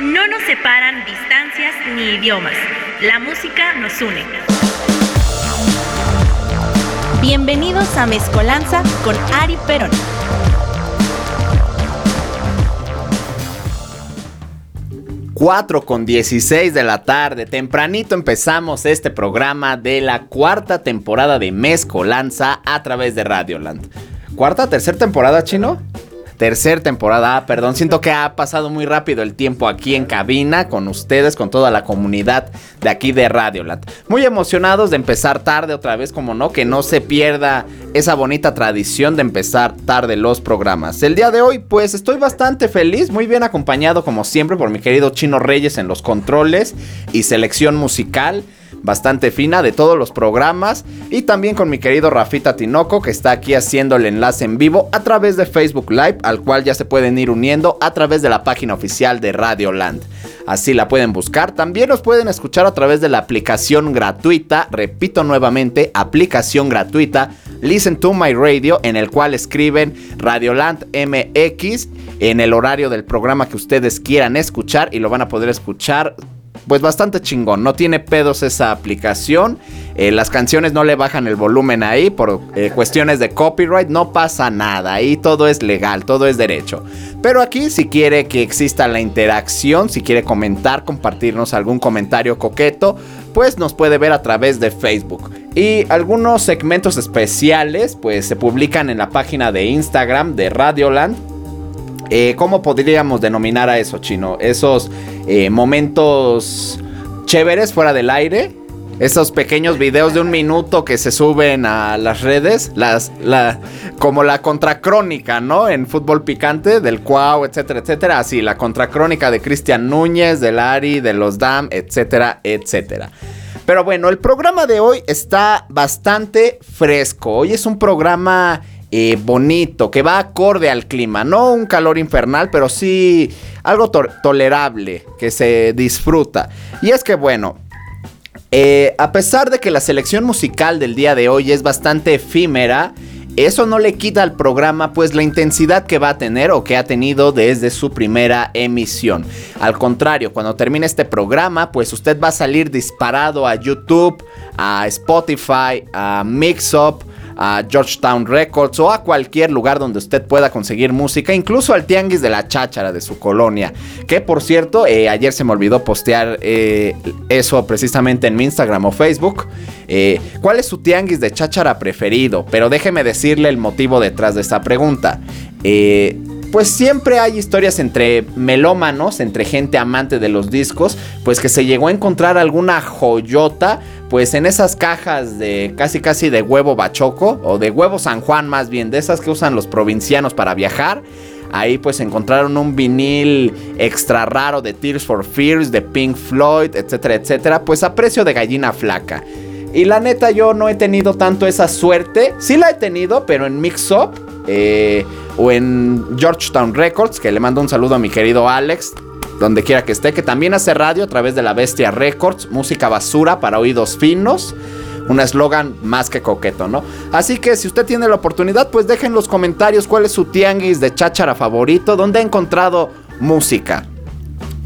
No nos separan distancias ni idiomas. La música nos une. Bienvenidos a Mezcolanza con Ari Perón. 4 con 16 de la tarde, tempranito empezamos este programa de la cuarta temporada de Mezcolanza a través de Radioland. ¿Cuarta, tercera temporada, chino? Tercer temporada. Ah, perdón, siento que ha pasado muy rápido el tiempo aquí en cabina con ustedes, con toda la comunidad de aquí de Radioland. Muy emocionados de empezar tarde otra vez, como no, que no se pierda esa bonita tradición de empezar tarde los programas. El día de hoy, pues estoy bastante feliz, muy bien acompañado como siempre por mi querido Chino Reyes en los controles y selección musical bastante fina de todos los programas y también con mi querido Rafita Tinoco que está aquí haciendo el enlace en vivo a través de Facebook Live al cual ya se pueden ir uniendo a través de la página oficial de Radio Land. Así la pueden buscar. También nos pueden escuchar a través de la aplicación gratuita, repito nuevamente, aplicación gratuita Listen to My Radio en el cual escriben Radioland MX en el horario del programa que ustedes quieran escuchar y lo van a poder escuchar pues bastante chingón. No tiene pedos esa aplicación. Eh, las canciones no le bajan el volumen ahí por eh, cuestiones de copyright. No pasa nada. Ahí todo es legal, todo es derecho. Pero aquí si quiere que exista la interacción, si quiere comentar, compartirnos algún comentario coqueto, pues nos puede ver a través de Facebook. Y algunos segmentos especiales pues se publican en la página de Instagram de Radioland eh, ¿Cómo podríamos denominar a eso, chino? Esos eh, momentos chéveres fuera del aire. Esos pequeños videos de un minuto que se suben a las redes, las, la, como la contracrónica, ¿no? En fútbol picante, del Cuau, etcétera, etcétera. Así, la contracrónica de Cristian Núñez, del Ari, de los Dam, etcétera, etcétera. Pero bueno, el programa de hoy está bastante fresco. Hoy es un programa eh, bonito, que va acorde al clima. No un calor infernal, pero sí algo tolerable, que se disfruta. Y es que bueno, eh, a pesar de que la selección musical del día de hoy es bastante efímera, eso no le quita al programa pues la intensidad que va a tener o que ha tenido desde su primera emisión. Al contrario, cuando termine este programa pues usted va a salir disparado a YouTube, a Spotify, a Mixup, a Georgetown Records o a cualquier lugar donde usted pueda conseguir música, incluso al tianguis de la cháchara de su colonia. Que por cierto, eh, ayer se me olvidó postear eh, eso precisamente en mi Instagram o Facebook. Eh, ¿Cuál es su tianguis de cháchara preferido? Pero déjeme decirle el motivo detrás de esta pregunta pues siempre hay historias entre melómanos, entre gente amante de los discos, pues que se llegó a encontrar alguna joyota, pues en esas cajas de casi casi de huevo bachoco, o de huevo San Juan más bien, de esas que usan los provincianos para viajar. Ahí pues encontraron un vinil extra raro de Tears for Fears, de Pink Floyd, etcétera, etcétera, pues a precio de gallina flaca. Y la neta yo no he tenido tanto esa suerte, sí la he tenido, pero en Mix Up eh, o en Georgetown Records, que le mando un saludo a mi querido Alex, donde quiera que esté, que también hace radio a través de la Bestia Records, música basura para oídos finos. Un eslogan más que coqueto, ¿no? Así que si usted tiene la oportunidad, pues dejen en los comentarios cuál es su tianguis de cháchara favorito, donde ha encontrado música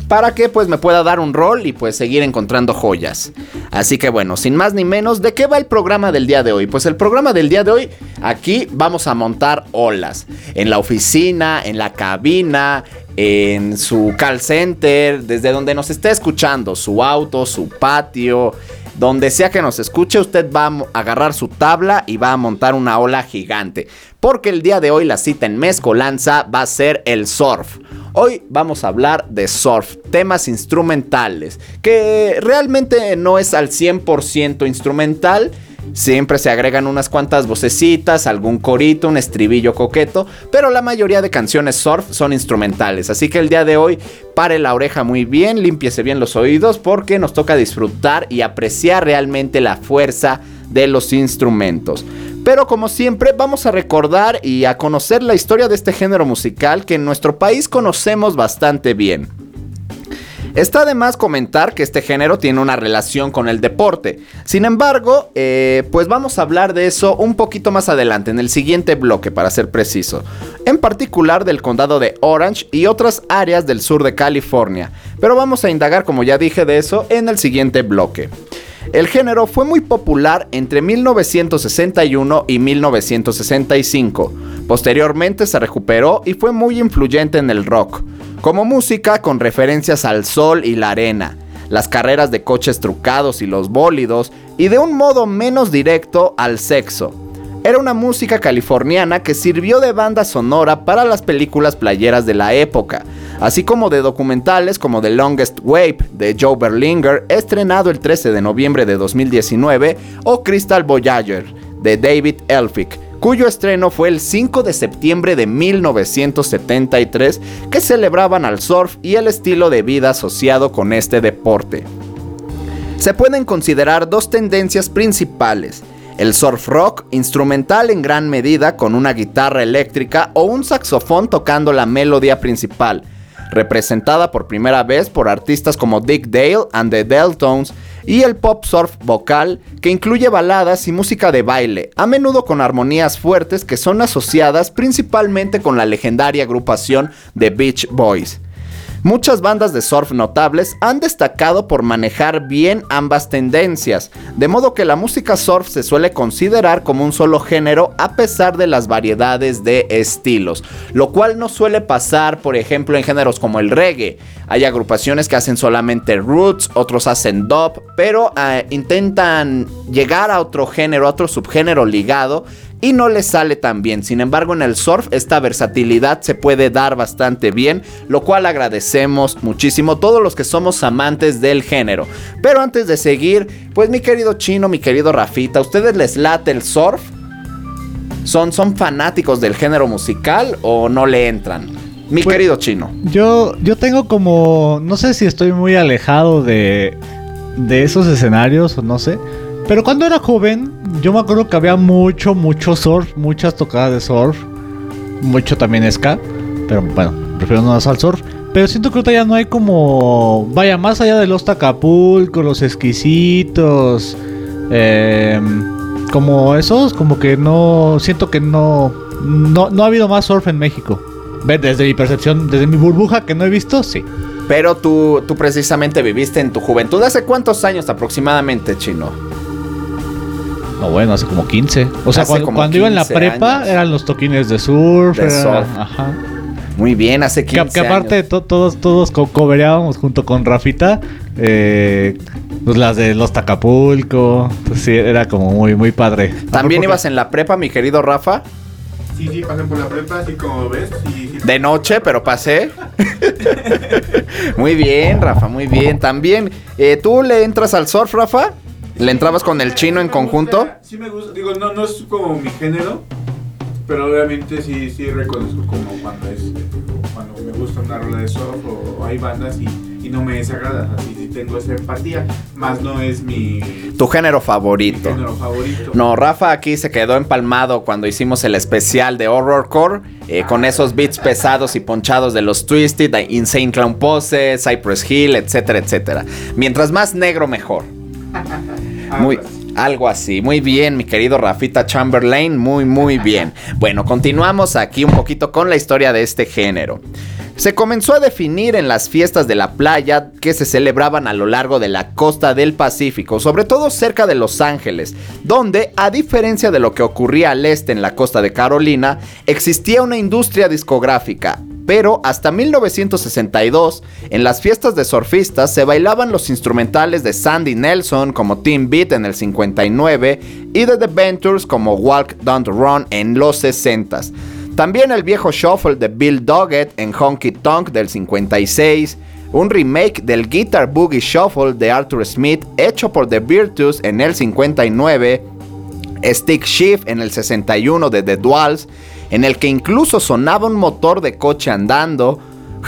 para que pues me pueda dar un rol y pues seguir encontrando joyas. Así que bueno, sin más ni menos, ¿de qué va el programa del día de hoy? Pues el programa del día de hoy, aquí vamos a montar olas. En la oficina, en la cabina, en su call center, desde donde nos esté escuchando, su auto, su patio, donde sea que nos escuche, usted va a agarrar su tabla y va a montar una ola gigante. Porque el día de hoy la cita en Mezcolanza va a ser el surf. Hoy vamos a hablar de surf, temas instrumentales, que realmente no es al 100% instrumental. Siempre se agregan unas cuantas vocecitas, algún corito, un estribillo coqueto, pero la mayoría de canciones surf son instrumentales. Así que el día de hoy pare la oreja muy bien, límpiese bien los oídos porque nos toca disfrutar y apreciar realmente la fuerza de los instrumentos. Pero como siempre vamos a recordar y a conocer la historia de este género musical que en nuestro país conocemos bastante bien. Está de más comentar que este género tiene una relación con el deporte. Sin embargo, eh, pues vamos a hablar de eso un poquito más adelante, en el siguiente bloque, para ser preciso. En particular del condado de Orange y otras áreas del sur de California. Pero vamos a indagar, como ya dije, de eso en el siguiente bloque. El género fue muy popular entre 1961 y 1965. Posteriormente se recuperó y fue muy influyente en el rock, como música con referencias al sol y la arena, las carreras de coches trucados y los bólidos, y de un modo menos directo al sexo. Era una música californiana que sirvió de banda sonora para las películas playeras de la época, así como de documentales como The Longest Wave de Joe Berlinger, estrenado el 13 de noviembre de 2019, o Crystal Voyager de David Elphick, cuyo estreno fue el 5 de septiembre de 1973, que celebraban al surf y el estilo de vida asociado con este deporte. Se pueden considerar dos tendencias principales, el surf rock, instrumental en gran medida con una guitarra eléctrica o un saxofón tocando la melodía principal, representada por primera vez por artistas como Dick Dale and the Deltones, y el pop surf vocal, que incluye baladas y música de baile, a menudo con armonías fuertes que son asociadas principalmente con la legendaria agrupación The Beach Boys. Muchas bandas de surf notables han destacado por manejar bien ambas tendencias, de modo que la música surf se suele considerar como un solo género a pesar de las variedades de estilos, lo cual no suele pasar, por ejemplo, en géneros como el reggae. Hay agrupaciones que hacen solamente roots, otros hacen dub, pero eh, intentan llegar a otro género, a otro subgénero ligado y no le sale tan bien. Sin embargo, en el surf esta versatilidad se puede dar bastante bien, lo cual agradecemos muchísimo todos los que somos amantes del género. Pero antes de seguir, pues mi querido Chino, mi querido Rafita, ¿ustedes les late el surf? ¿Son, son fanáticos del género musical o no le entran? Mi Pues, querido Chino. Yo, yo tengo como. No sé si estoy muy alejado de, de esos escenarios o no sé. Pero cuando era joven, yo me acuerdo que había mucho, mucho surf, muchas tocadas de surf. Mucho también ska. Pero bueno, prefiero no al surf. Pero siento que ahorita ya no hay como. Vaya, más allá de los Tacapulco, los exquisitos. em, como esos, como que no. Siento que no. No, no ha habido más surf en México. Desde mi percepción, desde mi burbuja que no he visto, sí. Pero tú, tú precisamente viviste en tu juventud. ¿Hace cuántos años aproximadamente, Chino? No, bueno, hace como 15. O sea, Hace cuando, iba en la 15 prepa años. eran los toquines de surf. De era- surf. Ajá. Muy bien, hace Que, 15 que aparte años. to- todos, todos co- cobereábamos junto con Rafita. eh, pues las de los Tacapulco. Pues sí, era como muy, muy padre. ¿También ibas en la prepa, mi querido Rafa? Sí, sí, pasé por la prepa, así como ves. Sí, sí. De noche, pero pasé. muy bien, Rafa, muy bien. También, eh, ¿tú le entras al surf, Rafa? ¿Le entrabas con el chino en conjunto? Sí me gusta, digo, no, no es como mi género, pero obviamente sí, sí reconozco como cuando es, cuando me gusta una rola de surf o, hay bandas y, y no me desagrada, así sí tengo esa empatía, más no es mi, Tu género mi favorito. género favorito. No, Rafa aquí se quedó empalmado cuando hicimos el especial de Horrorcore eh, con esos beats pesados y ponchados de los Twisted, de Insane Clown Pose, Cypress Hill, etcétera, etcétera. Mientras más negro, mejor. Ah, Muy, algo así. Muy bien, mi querido Rafita Chamberlain. Muy, muy bien. Bueno, continuamos aquí un poquito con la historia de este género. Se comenzó a definir en las fiestas de la playa que se celebraban a lo largo de la costa del Pacífico, sobre todo cerca de Los Ángeles, donde, a diferencia de lo que ocurría al este en la costa de Carolina, existía una industria discográfica, pero hasta 1962, en las fiestas de surfistas se bailaban los instrumentales de Sandy Nelson como Team Beat en el 59 y de The Ventures como Walk Don't Run en los 60s. También el viejo shuffle de Bill Doggett en Honky Tonk del 56, un remake del Guitar Boogie Shuffle de Arthur Smith hecho por The Virtues en el 59, Stick Shift en el 61 de The Duals, en el que incluso sonaba un motor de coche andando,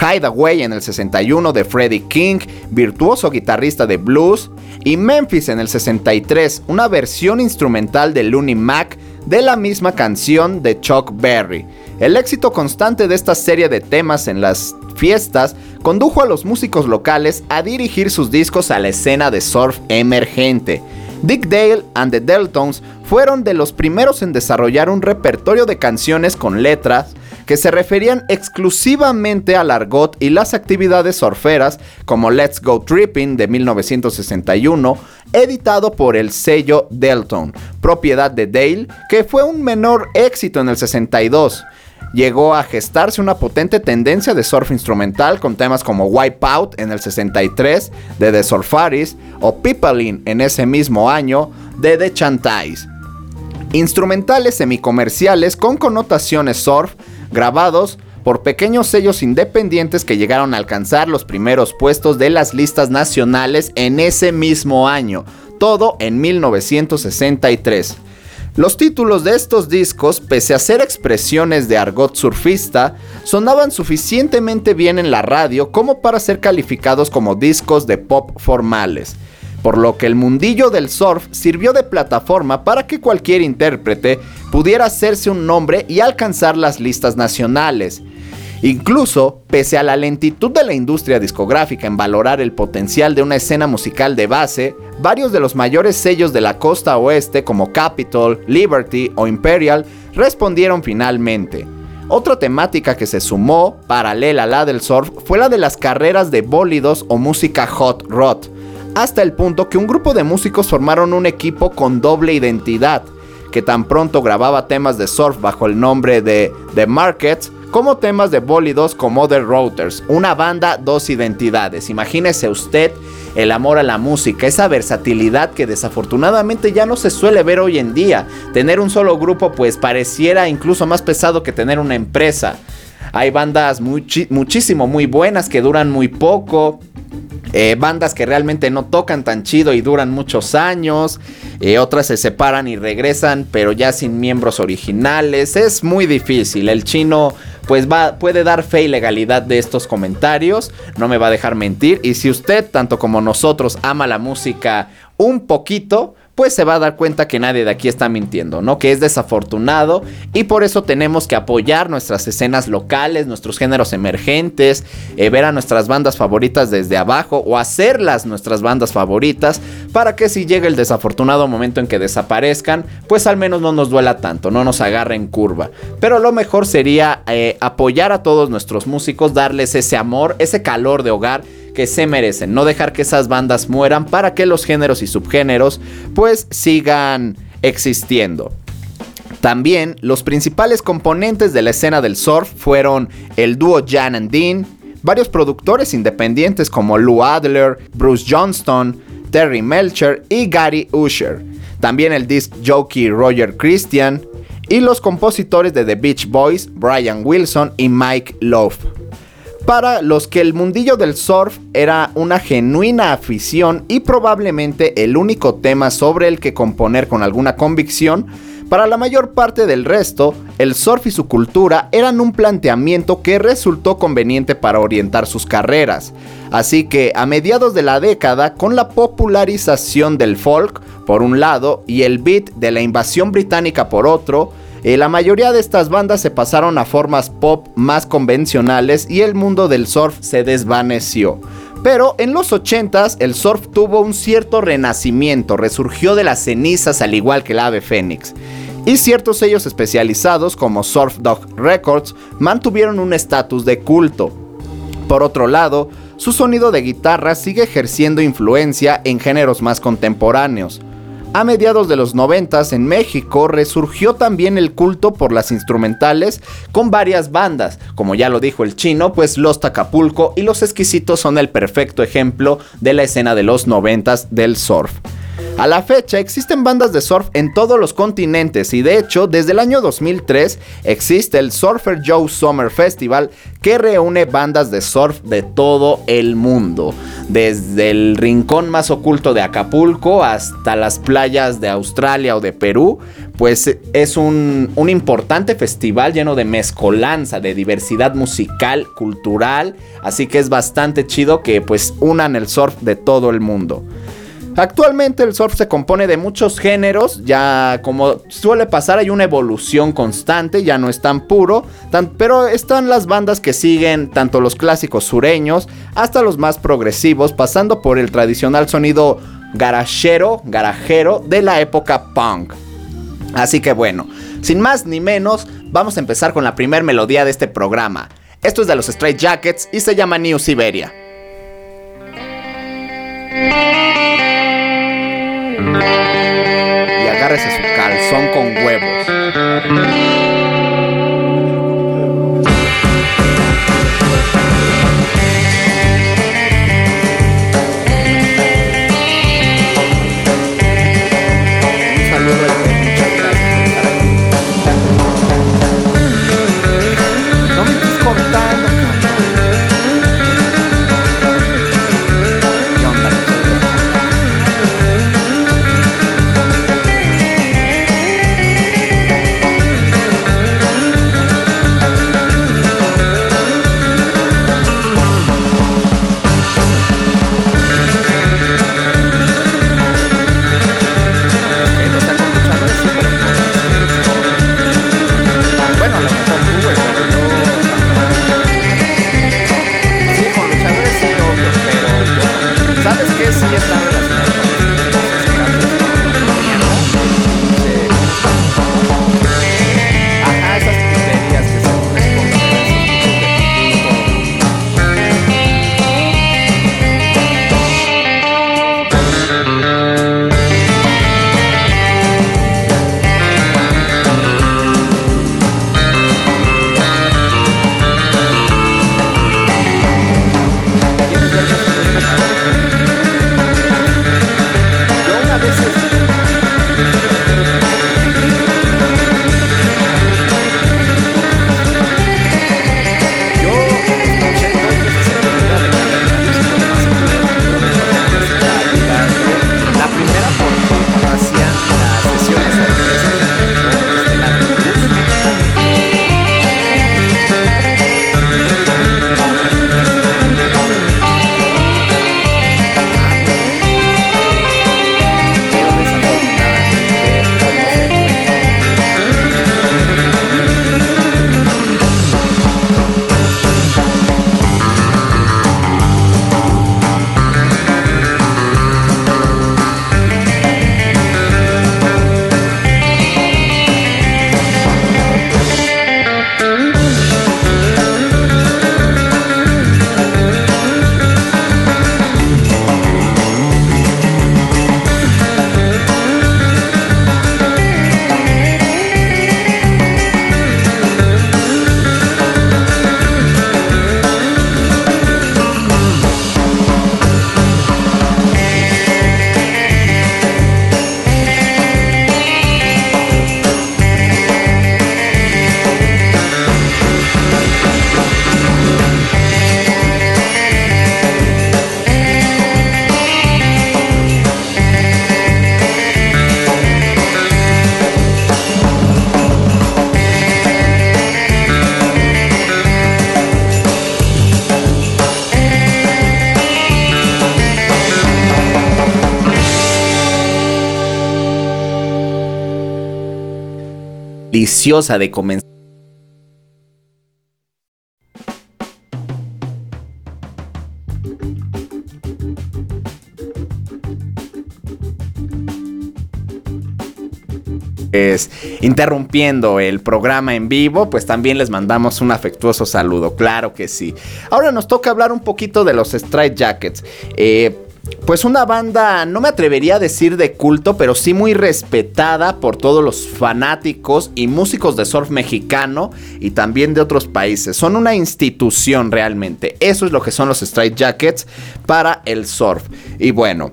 Hideaway en el 61 de Freddie King, virtuoso guitarrista de blues, y Memphis en el 63, una versión instrumental de Looney Mac de la misma canción de Chuck Berry. El éxito constante de esta serie de temas en las fiestas condujo a los músicos locales a dirigir sus discos a la escena de surf emergente. Dick Dale and the Deltones fueron de los primeros en desarrollar un repertorio de canciones con letras que se referían exclusivamente al argot y las actividades surferas como Let's Go Tripping de 1961, editado por el sello Delton, propiedad de Dale, que fue un menor éxito en el 62 llegó a gestarse una potente tendencia de surf instrumental con temas como Wipeout en el 63 de The Surfaris o Pipeline en ese mismo año de The Chantais. Instrumentales semicomerciales con connotaciones surf grabados por pequeños sellos independientes que llegaron a alcanzar los primeros puestos de las listas nacionales en ese mismo año, todo en 1963. Los títulos de estos discos, pese a ser expresiones de argot surfista, sonaban suficientemente bien en la radio como para ser calificados como discos de pop formales por lo que el mundillo del surf sirvió de plataforma para que cualquier intérprete pudiera hacerse un nombre y alcanzar las listas nacionales. Incluso, pese a la lentitud de la industria discográfica en valorar el potencial de una escena musical de base, varios de los mayores sellos de la costa oeste como Capitol, Liberty o Imperial respondieron finalmente. Otra temática que se sumó, paralela a la del surf, fue la de las carreras de bólidos o música hot rod, hasta el punto que un grupo de músicos formaron un equipo con doble identidad, que tan pronto grababa temas de surf bajo el nombre de The Markets, como temas de bólidos como The Routers, una banda, dos identidades. Imagínese usted el amor a la música, esa versatilidad que desafortunadamente ya no se suele ver hoy en día. Tener un solo grupo pues pareciera incluso más pesado que tener una empresa. Hay bandas muchísimo muy buenas que duran muy poco. Eh, bandas que realmente no tocan tan chido y duran muchos años. Eh, otras se separan y regresan, pero ya sin miembros originales. Es muy difícil. El chino pues va, puede dar fe y legalidad de estos comentarios. No me va a dejar mentir. Y si usted, tanto como nosotros, ama la música un poquito, pues se va a dar cuenta que nadie de aquí está mintiendo, ¿no? Que es desafortunado y por eso tenemos que apoyar nuestras escenas locales, nuestros géneros emergentes, eh, ver a nuestras bandas favoritas desde abajo o hacerlas nuestras bandas favoritas para que si llega el desafortunado momento en que desaparezcan, pues al menos no nos duela tanto, no nos agarre en curva. Pero lo mejor sería eh, apoyar a todos nuestros músicos, darles ese amor, ese calor de hogar que se merecen, no dejar que esas bandas mueran para que los géneros y subgéneros pues sigan existiendo. También los principales componentes de la escena del surf fueron el dúo Jan and Dean, varios productores independientes como Lou Adler, Bruce Johnston, Terry Melcher y Gary Usher. También el disc jockey Roger Christian y los compositores de The Beach Boys, Brian Wilson y Mike Love para los que el mundillo del surf era una genuina afición y probablemente el único tema sobre el que componer con alguna convicción, para la mayor parte del resto, el surf y su cultura eran un planteamiento que resultó conveniente para orientar sus carreras. Así que a mediados de la década, con la popularización del folk por un lado y el beat de la invasión británica por otro, eh, la mayoría de estas bandas se pasaron a formas pop más convencionales y el mundo del surf se desvaneció. Pero en los 80s el surf tuvo un cierto renacimiento, resurgió de las cenizas al igual que el ave fénix. Y ciertos sellos especializados como Surf Dog Records mantuvieron un estatus de culto. Por otro lado, su sonido de guitarra sigue ejerciendo influencia en géneros más contemporáneos. A mediados de los 90 en México resurgió también el culto por las instrumentales con varias bandas, como ya lo dijo el chino, pues Los Tacapulco y Los Exquisitos son el perfecto ejemplo de la escena de los 90 del surf. A la fecha existen bandas de surf en todos los continentes y de hecho desde el año 2003 existe el Surfer Joe Summer Festival que reúne bandas de surf de todo el mundo, desde el rincón más oculto de Acapulco hasta las playas de Australia o de Perú, pues es un, un importante festival lleno de mezcolanza, de diversidad musical, cultural, así que es bastante chido que pues unan el surf de todo el mundo. Actualmente el surf se compone de muchos géneros, ya como suele pasar hay una evolución constante, ya no es tan puro, pero están las bandas que siguen tanto los clásicos sureños hasta los más progresivos, pasando por el tradicional sonido garajero, garajero de la época punk. Así que bueno, sin más ni menos, vamos a empezar con la primera melodía de este programa. Esto es de los Straight Jackets y se llama New Siberia. Y agárrese su calzón con huevos. Deliciosa de comenzar. Es interrumpiendo el programa en vivo, pues también les mandamos un afectuoso saludo, claro que sí. Ahora nos toca hablar un poquito de los Strike Jackets. Eh, pues una banda, no me atrevería a decir de culto, pero sí muy respetada por todos los fanáticos y músicos de surf mexicano y también de otros países. Son una institución realmente. Eso es lo que son los Strike Jackets para el surf. Y bueno,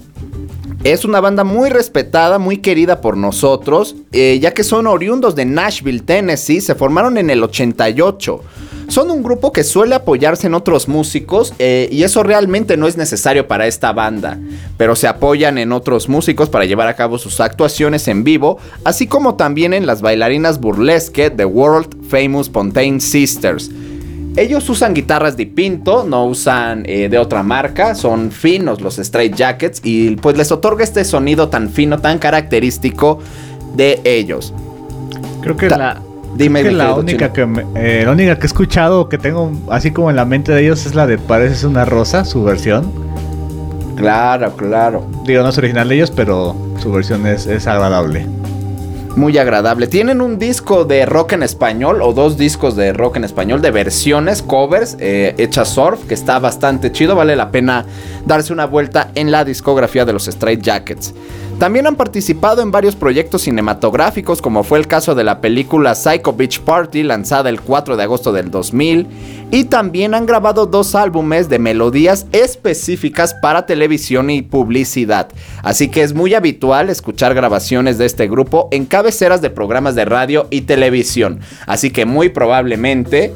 es una banda muy respetada, muy querida por nosotros, eh, ya que son oriundos de Nashville, Tennessee, se formaron en el 88. Son un grupo que suele apoyarse en otros músicos eh, y eso realmente no es necesario para esta banda, pero se apoyan en otros músicos para llevar a cabo sus actuaciones en vivo, así como también en las bailarinas burlesque de World Famous Fontaine Sisters. Ellos usan guitarras de Pinto, no usan eh, de otra marca, son finos los Straight Jackets y pues les otorga este sonido tan fino, tan característico de ellos. Creo que Ta- la, Dime, creo que la única Chino. que me- eh, la única que he escuchado que tengo así como en la mente de ellos es la de Pareces una rosa, su versión. Claro, claro. Digo, no es original de ellos, pero su versión es, es agradable. Muy agradable. Tienen un disco de rock en español o dos discos de rock en español de versiones, covers, eh, hechas surf, que está bastante chido. Vale la pena darse una vuelta en la discografía de los Straight Jackets. También han participado en varios proyectos cinematográficos, como fue el caso de la película Psycho Beach Party, lanzada el 4 de agosto del 2000. Y también han grabado dos álbumes de melodías específicas para televisión y publicidad. Así que es muy habitual escuchar grabaciones de este grupo en cabeceras de programas de radio y televisión. Así que muy probablemente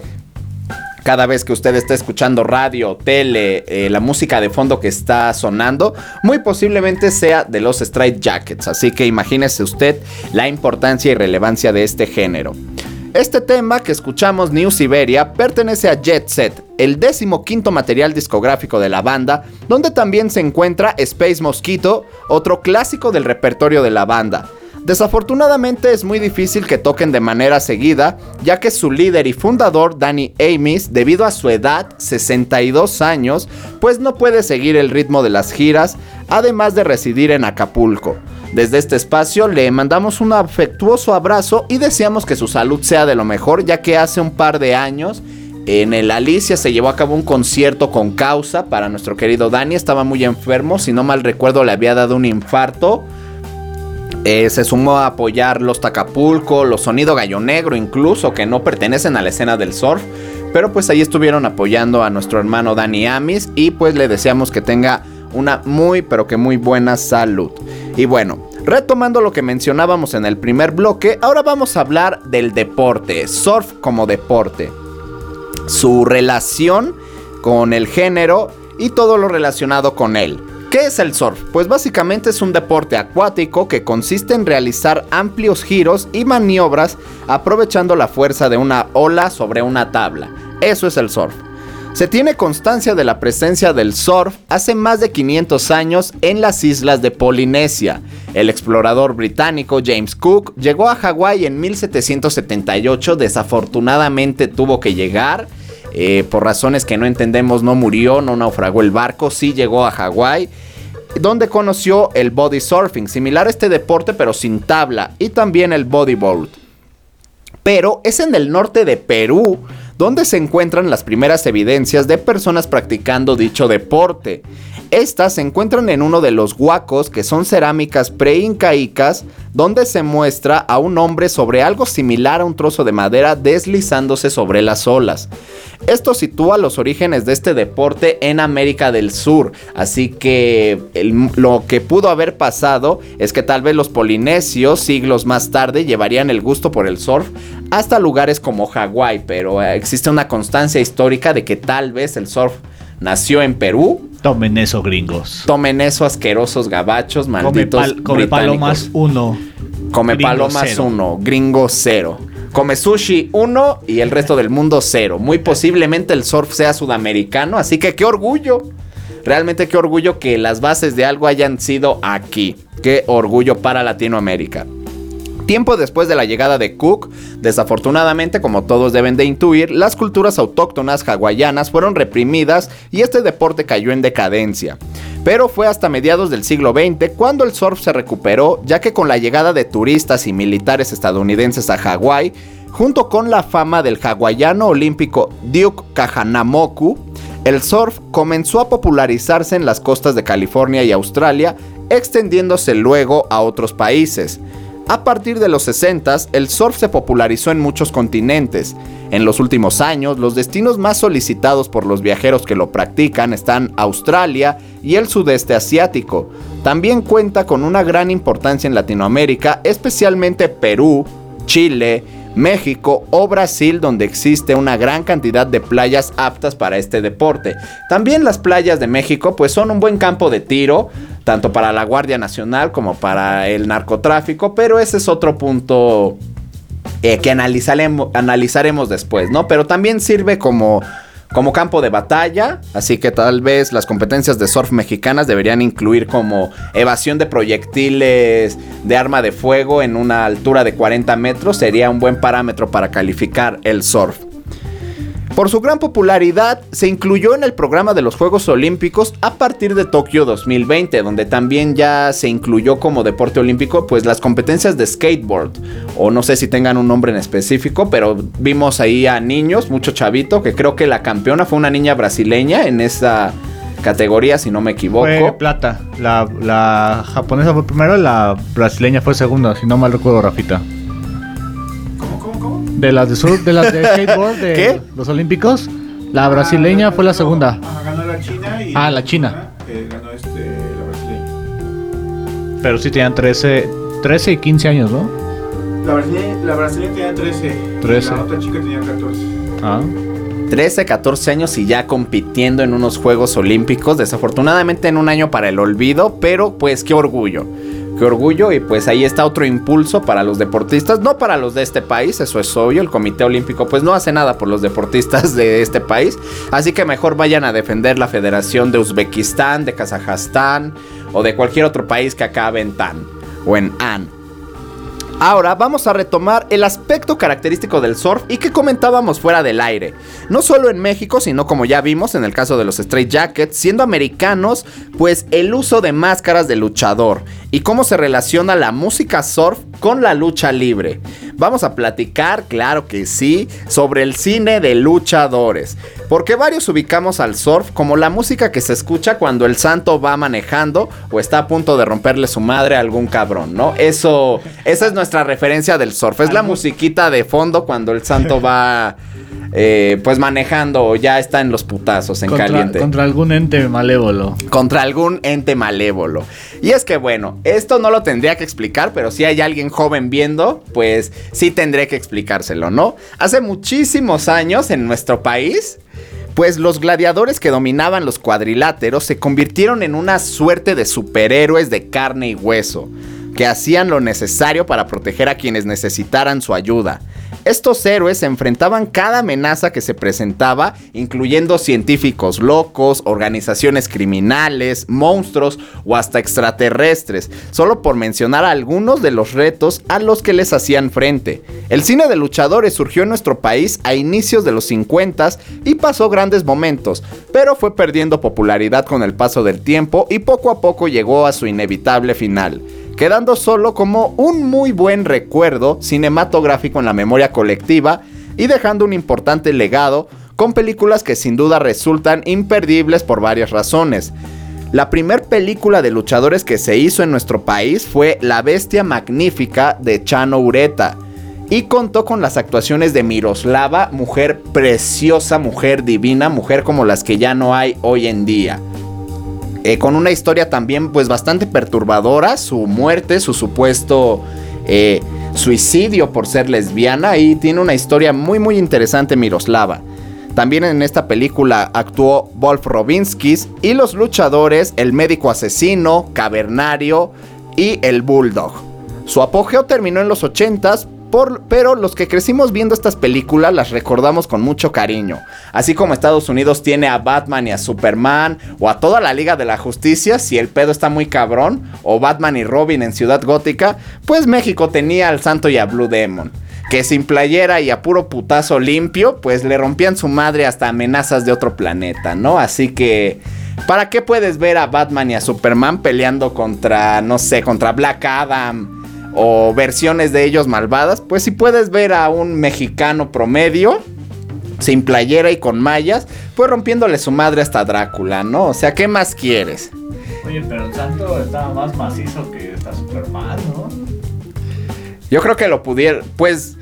cada vez que usted está escuchando radio, tele, eh, la música de fondo que está sonando, muy posiblemente sea de los Straight Jackets. Así que imagínese usted la importancia y relevancia de este género. Este tema que escuchamos, New Siberia, pertenece a Jet Set, el décimo quinto material discográfico de la banda, donde también se encuentra Space Mosquito, otro clásico del repertorio de la banda. Desafortunadamente es muy difícil que toquen de manera seguida, ya que su líder y fundador, Danny Amis, debido a su edad, 62 años, pues no puede seguir el ritmo de las giras, además de residir en Acapulco. Desde este espacio le mandamos un afectuoso abrazo y deseamos que su salud sea de lo mejor, ya que hace un par de años en el Alicia se llevó a cabo un concierto con causa para nuestro querido Dani. Estaba muy enfermo, si no mal recuerdo le había dado un infarto. Eh, se sumó a apoyar los Tacapulco, los Sonido Gallo Negro incluso, que no pertenecen a la escena del surf. Pero pues ahí estuvieron apoyando a nuestro hermano Dani Amis y pues le deseamos que tenga una muy pero que muy buena salud. Y bueno, retomando lo que mencionábamos en el primer bloque, ahora vamos a hablar del deporte, surf como deporte su relación con el género y todo lo relacionado con él. ¿Qué es el surf? Pues básicamente es un deporte acuático que consiste en realizar amplios giros y maniobras aprovechando la fuerza de una ola sobre una tabla. Eso es el surf. Se tiene constancia de la presencia del surf hace más de 500 años en las islas de Polinesia. El explorador británico James Cook llegó a Hawái en 1778, desafortunadamente tuvo que llegar. Eh, por razones que no entendemos, no murió, no naufragó el barco, sí llegó a Hawái, donde conoció el body surfing, similar a este deporte pero sin tabla, y también el bodyboard pero es en el norte de Perú donde se encuentran las primeras evidencias de personas practicando dicho deporte. Estas se encuentran en uno de los huacos que son cerámicas preincaicas donde se muestra a un hombre sobre algo similar a un trozo de madera deslizándose sobre las olas. Esto sitúa los orígenes de este deporte en América del Sur, así que lo que pudo haber pasado es que tal vez los polinesios siglos más tarde llevarían el gusto por el surf hasta lugares como Hawái, pero eh, existe una constancia histórica de que tal vez el surf nació en Perú. Tomen eso, gringos. Tomen eso asquerosos gabachos, Come, malditos pal- come palomas uno. Come Gringo palomas cero. 1, gringo 0. Come sushi 1 y el resto del mundo 0. Muy posiblemente el surf sea sudamericano, así que qué orgullo. Realmente qué orgullo que las bases de algo hayan sido aquí. Qué orgullo para Latinoamérica. Tiempo después de la llegada de Cook, desafortunadamente, como todos deben de intuir, las culturas autóctonas hawaianas fueron reprimidas y este deporte cayó en decadencia. Pero fue hasta mediados del siglo XX cuando el surf se recuperó, ya que con la llegada de turistas y militares estadounidenses a Hawái, junto con la fama del hawaiano olímpico Duke Kahanamoku, el surf comenzó a popularizarse en las costas de California y Australia, extendiéndose luego a otros países. A partir de los 60, el surf se popularizó en muchos continentes. En los últimos años, los destinos más solicitados por los viajeros que lo practican están Australia y el sudeste asiático. También cuenta con una gran importancia en Latinoamérica, especialmente Perú, Chile, México o Brasil donde existe una gran cantidad de playas aptas para este deporte. También las playas de México pues son un buen campo de tiro, tanto para la Guardia Nacional como para el narcotráfico, pero ese es otro punto eh, que analizaremos, analizaremos después, ¿no? Pero también sirve como como campo de batalla, así que tal vez las competencias de surf mexicanas deberían incluir como evasión de proyectiles de arma de fuego en una altura de 40 metros, sería un buen parámetro para calificar el surf. Por su gran popularidad, se incluyó en el programa de los Juegos Olímpicos a partir de Tokio 2020, donde también ya se incluyó como deporte olímpico pues las competencias de skateboard, o no sé si tengan un nombre en específico, pero vimos ahí a niños, mucho chavito, que creo que la campeona fue una niña brasileña en esa categoría, si no me equivoco. Plata. La, japonesa fue primero la brasileña fue segunda, si no mal recuerdo, Rafita. De las de surf, de las de skateboard de ¿Qué? los olímpicos, la brasileña Ah, fue la segunda. Ajá, ganó la China y. Ah, la China. Que ganó este, la brasileña. Pero sí tenían 13, 13 y 15 años, ¿no? La brasileña, la brasileña tenía 13. 13. Y la otra chica tenía 14. Ah. 13, 14 años y ya compitiendo en unos Juegos Olímpicos, desafortunadamente en un año para el olvido, pero pues qué orgullo. Qué orgullo y pues ahí está otro impulso para los deportistas, no para los de este país, eso es obvio, el Comité Olímpico pues no hace nada por los deportistas de este país, así que mejor vayan a defender la Federación de Uzbekistán, de Kazajstán o de cualquier otro país que acabe en TAN o en AN. Ahora vamos a retomar el aspecto característico del surf y que comentábamos fuera del aire. No solo en México, sino como ya vimos en el caso de los Straight Jackets, siendo americanos, pues el uso de máscaras de luchador y cómo se relaciona la música surf con la lucha libre. Vamos a platicar, claro que sí, sobre el cine de luchadores. Porque varios ubicamos al surf como la música que se escucha cuando el santo va manejando o está a punto de romperle su madre a algún cabrón, ¿no? Eso, esa es nuestra referencia del surf. Es la musiquita de fondo cuando el santo va, eh, pues manejando ya está en los putazos, en Contra, caliente contra algún ente malévolo. contra algún ente malévolo. Y es que bueno, esto no lo tendría que explicar, pero si hay alguien joven viendo, pues sí tendré que explicárselo, ¿no? Hace muchísimos años en nuestro país, pues los gladiadores que dominaban los cuadriláteros se convirtieron en una suerte de superhéroes de carne y hueso, que hacían lo necesario para proteger a quienes necesitaran su ayuda. Estos héroes se enfrentaban cada amenaza que se presentaba, incluyendo científicos locos, organizaciones criminales, monstruos o hasta extraterrestres, solo por mencionar algunos de los retos a los que les hacían frente. El cine de luchadores surgió en nuestro país a inicios de los 50 y pasó grandes momentos, pero fue perdiendo popularidad con el paso del tiempo y poco a poco llegó a su inevitable final quedando solo como un muy buen recuerdo cinematográfico en la memoria colectiva y dejando un importante legado con películas que sin duda resultan imperdibles por varias razones. La primer película de luchadores que se hizo en nuestro país fue La Bestia Magnífica de Chano Ureta y contó con las actuaciones de Miroslava, mujer preciosa, mujer divina, mujer como las que ya no hay hoy en día. Eh, con una historia también pues bastante perturbadora, su muerte, su supuesto eh, suicidio por ser lesbiana y tiene una historia muy muy interesante Miroslava. También en esta película actuó Wolf Robinskis y los luchadores El médico asesino, Cavernario y El Bulldog. Su apogeo terminó en los 80s, pero los que crecimos viendo estas películas las recordamos con mucho cariño. Así como Estados Unidos tiene a Batman y a Superman, o a toda la Liga de la Justicia, si el pedo está muy cabrón, o Batman y Robin en Ciudad Gótica, pues México tenía al Santo y a Blue Demon. Que sin playera y a puro putazo limpio, pues le rompían su madre hasta amenazas de otro planeta, ¿no? Así que... ¿Para qué puedes ver a Batman y a Superman peleando contra, no sé, contra Black Adam? O versiones de ellos malvadas, pues si puedes ver a un mexicano promedio, sin playera y con mallas, pues rompiéndole su madre hasta Drácula, ¿no? O sea, ¿qué más quieres? Oye, pero el santo estaba más macizo que está Superman, ¿no? Yo creo que lo pudiera, pues,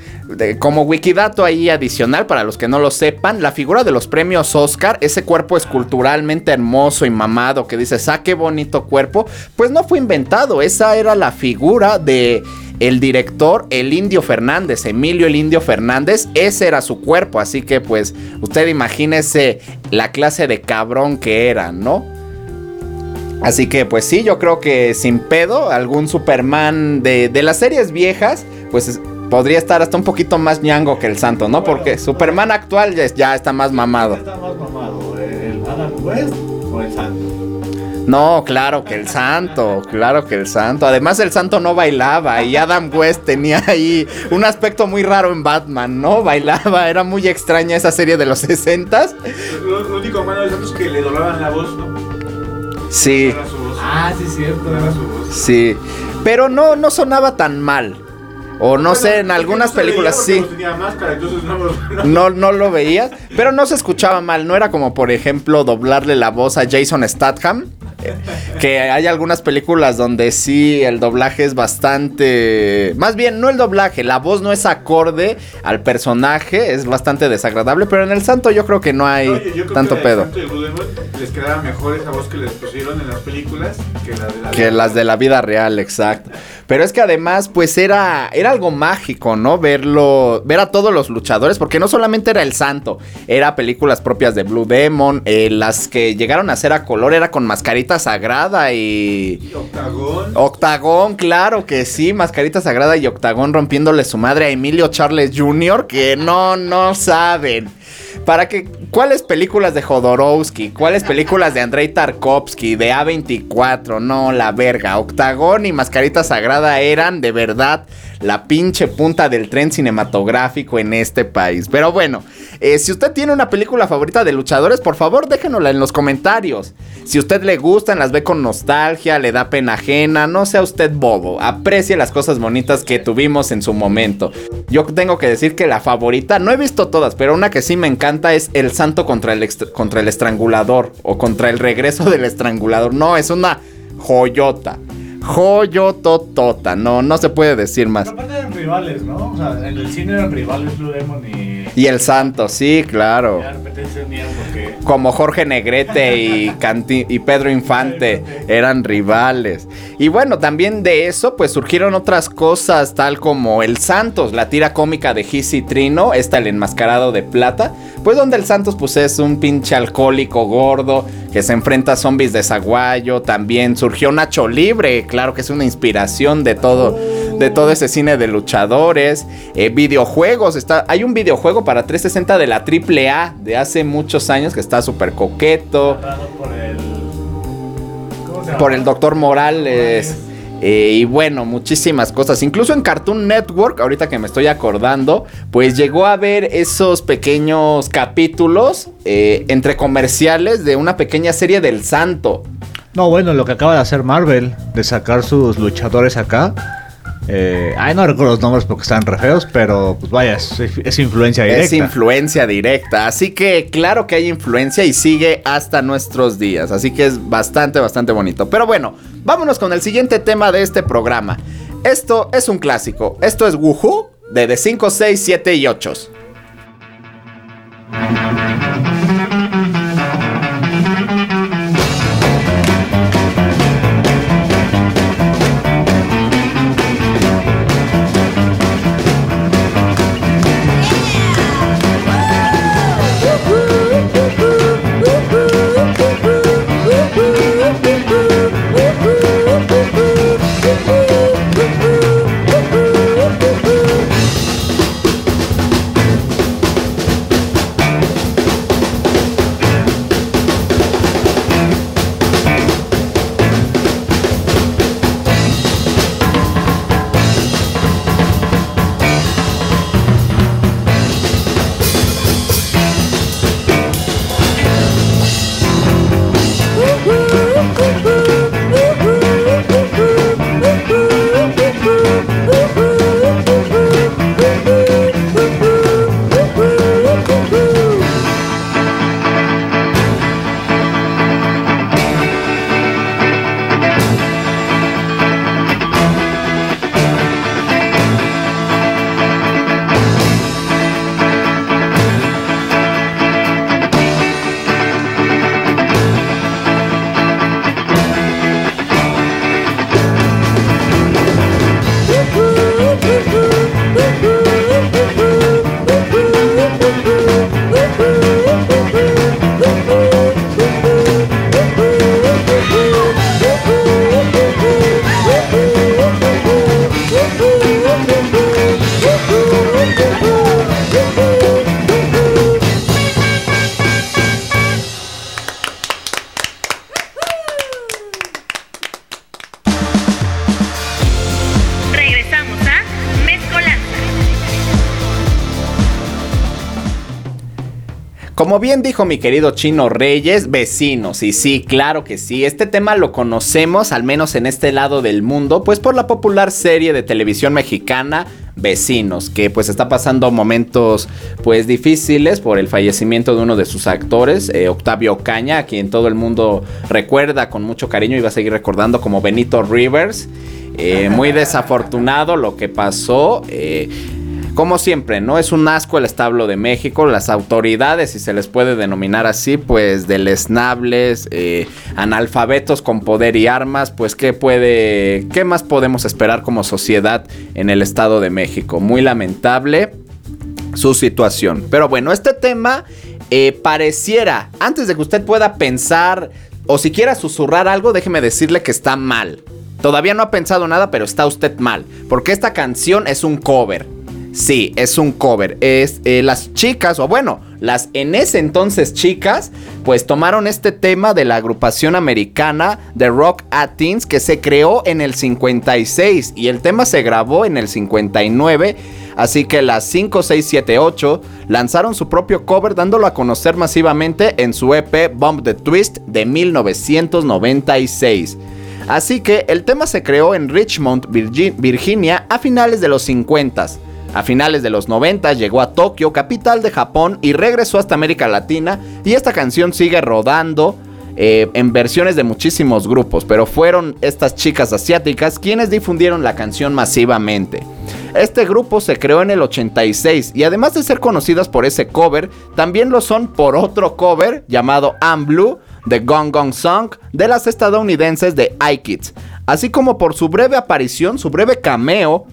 como wikidato ahí adicional para los que no lo sepan, la figura de los premios Oscar, ese cuerpo esculturalmente hermoso y mamado que dices, ah, qué bonito cuerpo, pues no fue inventado, esa era la figura de el director El Indio Fernández, Emilio El Indio Fernández, ese era su cuerpo, así que pues usted imagínese la clase de cabrón que era, ¿no? Así que pues sí, yo creo que sin pedo, algún Superman de, de las series viejas, pues es- podría estar hasta un poquito más ñango que el santo, ¿no? Porque Superman actual ya, es- ya está más mamado. está más mamado? ¿El Adam West o el Santo? No, claro que el santo, claro que el santo. Además el santo no bailaba y Adam West tenía ahí un aspecto muy raro en Batman, ¿no? Bailaba, era muy extraña esa serie de los 60s. Lo, lo único malo de Santo es que le doblaban la voz, ¿no? Sí, Era su voz. Ah, sí, cierto. Era su voz. sí. Pero no, no sonaba tan mal. O no sé, en algunas películas sí. No máscara, No, no lo veías, pero no se escuchaba mal. No era como, por ejemplo, doblarle la voz a Jason Statham. Que hay algunas películas donde sí el doblaje es bastante. Más bien, no el doblaje, la voz no es acorde al personaje, es bastante desagradable. Pero en El Santo yo creo que no hay No, yo- yo creo tanto que pedo. Santo y les quedaba mejor esa voz que les pusieron en las películas que la de la Que las de la vida real, exacto. Pero es que además, pues era, era algo mágico, ¿no? Verlo, ver a todos los luchadores, porque no solamente era el santo, era películas propias de Blue Demon, eh, las que llegaron a ser a color era con mascarita sagrada y... Y Octagón. Octagón, claro que sí, mascarita sagrada y Octagón rompiéndole su madre a Emilio Charles Jr., que no, no saben. Para que, ¿cuáles películas de Jodorowsky? ¿Cuáles películas de Andrei Tarkovsky? De A24? No, la verga. Octagón y Mascarita Sagrada eran de verdad la pinche punta del tren cinematográfico en este país. Pero bueno, eh, si usted tiene una película favorita de luchadores, por favor déjenosla en los comentarios. Si usted le gustan, las ve con nostalgia, le da pena ajena, no sea usted bobo. Aprecie las cosas bonitas que tuvimos en su momento. Yo tengo que decir que la favorita, no he visto todas, pero una que sí me encanta es El Santo contra el, contra el Estrangulador o contra el regreso del Estrangulador. No, es una joyota. Joyototota. No, no se puede decir más. Pero aparte eran rivales, ¿no? O sea, en el cine eran rivales Blue Demon y. Y el Santo, sí, claro. porque. como Jorge Negrete y, Canti- y Pedro Infante eran rivales. Y bueno, también de eso pues surgieron otras cosas tal como el Santos, la tira cómica de Gizzy Trino, está el enmascarado de plata, pues donde el Santos pues es un pinche alcohólico gordo que se enfrenta a zombies de Zaguayo, también surgió Nacho Libre, claro que es una inspiración de todo de todo ese cine de luchadores, eh, videojuegos, está, hay un videojuego para 360 de la AAA de hace muchos años que está súper coqueto, por el Doctor Morales. eh, y bueno, muchísimas cosas. Incluso en Cartoon Network, ahorita que me estoy acordando, pues llegó a ver esos pequeños capítulos eh, entre comerciales de una pequeña serie del Santo. No, bueno, lo que acaba de hacer Marvel, de sacar sus luchadores acá. Eh, ay, no recuerdo los nombres porque están re feos, pero pues vaya, es, es influencia directa. Es influencia directa. Así que claro que hay influencia y sigue hasta nuestros días. Así que es bastante, bastante bonito. Pero bueno, vámonos con el siguiente tema de este programa. Esto es un clásico. Esto es Woohoo de de 5, 6, 7 y 8. Como bien dijo mi querido Chino Reyes, vecinos, y sí, claro que sí, este tema lo conocemos, al menos en este lado del mundo, pues por la popular serie de televisión mexicana Vecinos, que pues está pasando momentos pues difíciles por el fallecimiento de uno de sus actores, eh, Octavio Caña, a quien todo el mundo recuerda con mucho cariño y va a seguir recordando como Benito Rivers. Eh, muy desafortunado lo que pasó. Eh, como siempre, ¿no? Es un asco el establo de México. Las autoridades, si se les puede denominar así, pues deleznables, eh, analfabetos con poder y armas, pues ¿qué puede, qué más podemos esperar como sociedad en el Estado de México? Muy lamentable su situación. Pero bueno, este tema eh, pareciera, antes de que usted pueda pensar o si quiera susurrar algo, déjeme decirle que está mal. Todavía no ha pensado nada, pero está usted mal. Porque esta canción es un cover. Sí, es un cover. Es eh, las chicas, o bueno, las en ese entonces chicas, pues tomaron este tema de la agrupación americana The Rock Athens que se creó en el 56 y el tema se grabó en el 59. Así que las 5, 6, 7, 8 lanzaron su propio cover dándolo a conocer masivamente en su EP Bomb the Twist de 1996. Así que el tema se creó en Richmond, Virginia a finales de los 50 a finales de los 90 llegó a Tokio, capital de Japón, y regresó hasta América Latina. Y esta canción sigue rodando eh, en versiones de muchísimos grupos, pero fueron estas chicas asiáticas quienes difundieron la canción masivamente. Este grupo se creó en el 86 y además de ser conocidas por ese cover, también lo son por otro cover llamado I'm Blue de Gong Gong Song de las estadounidenses de iKids, así como por su breve aparición, su breve cameo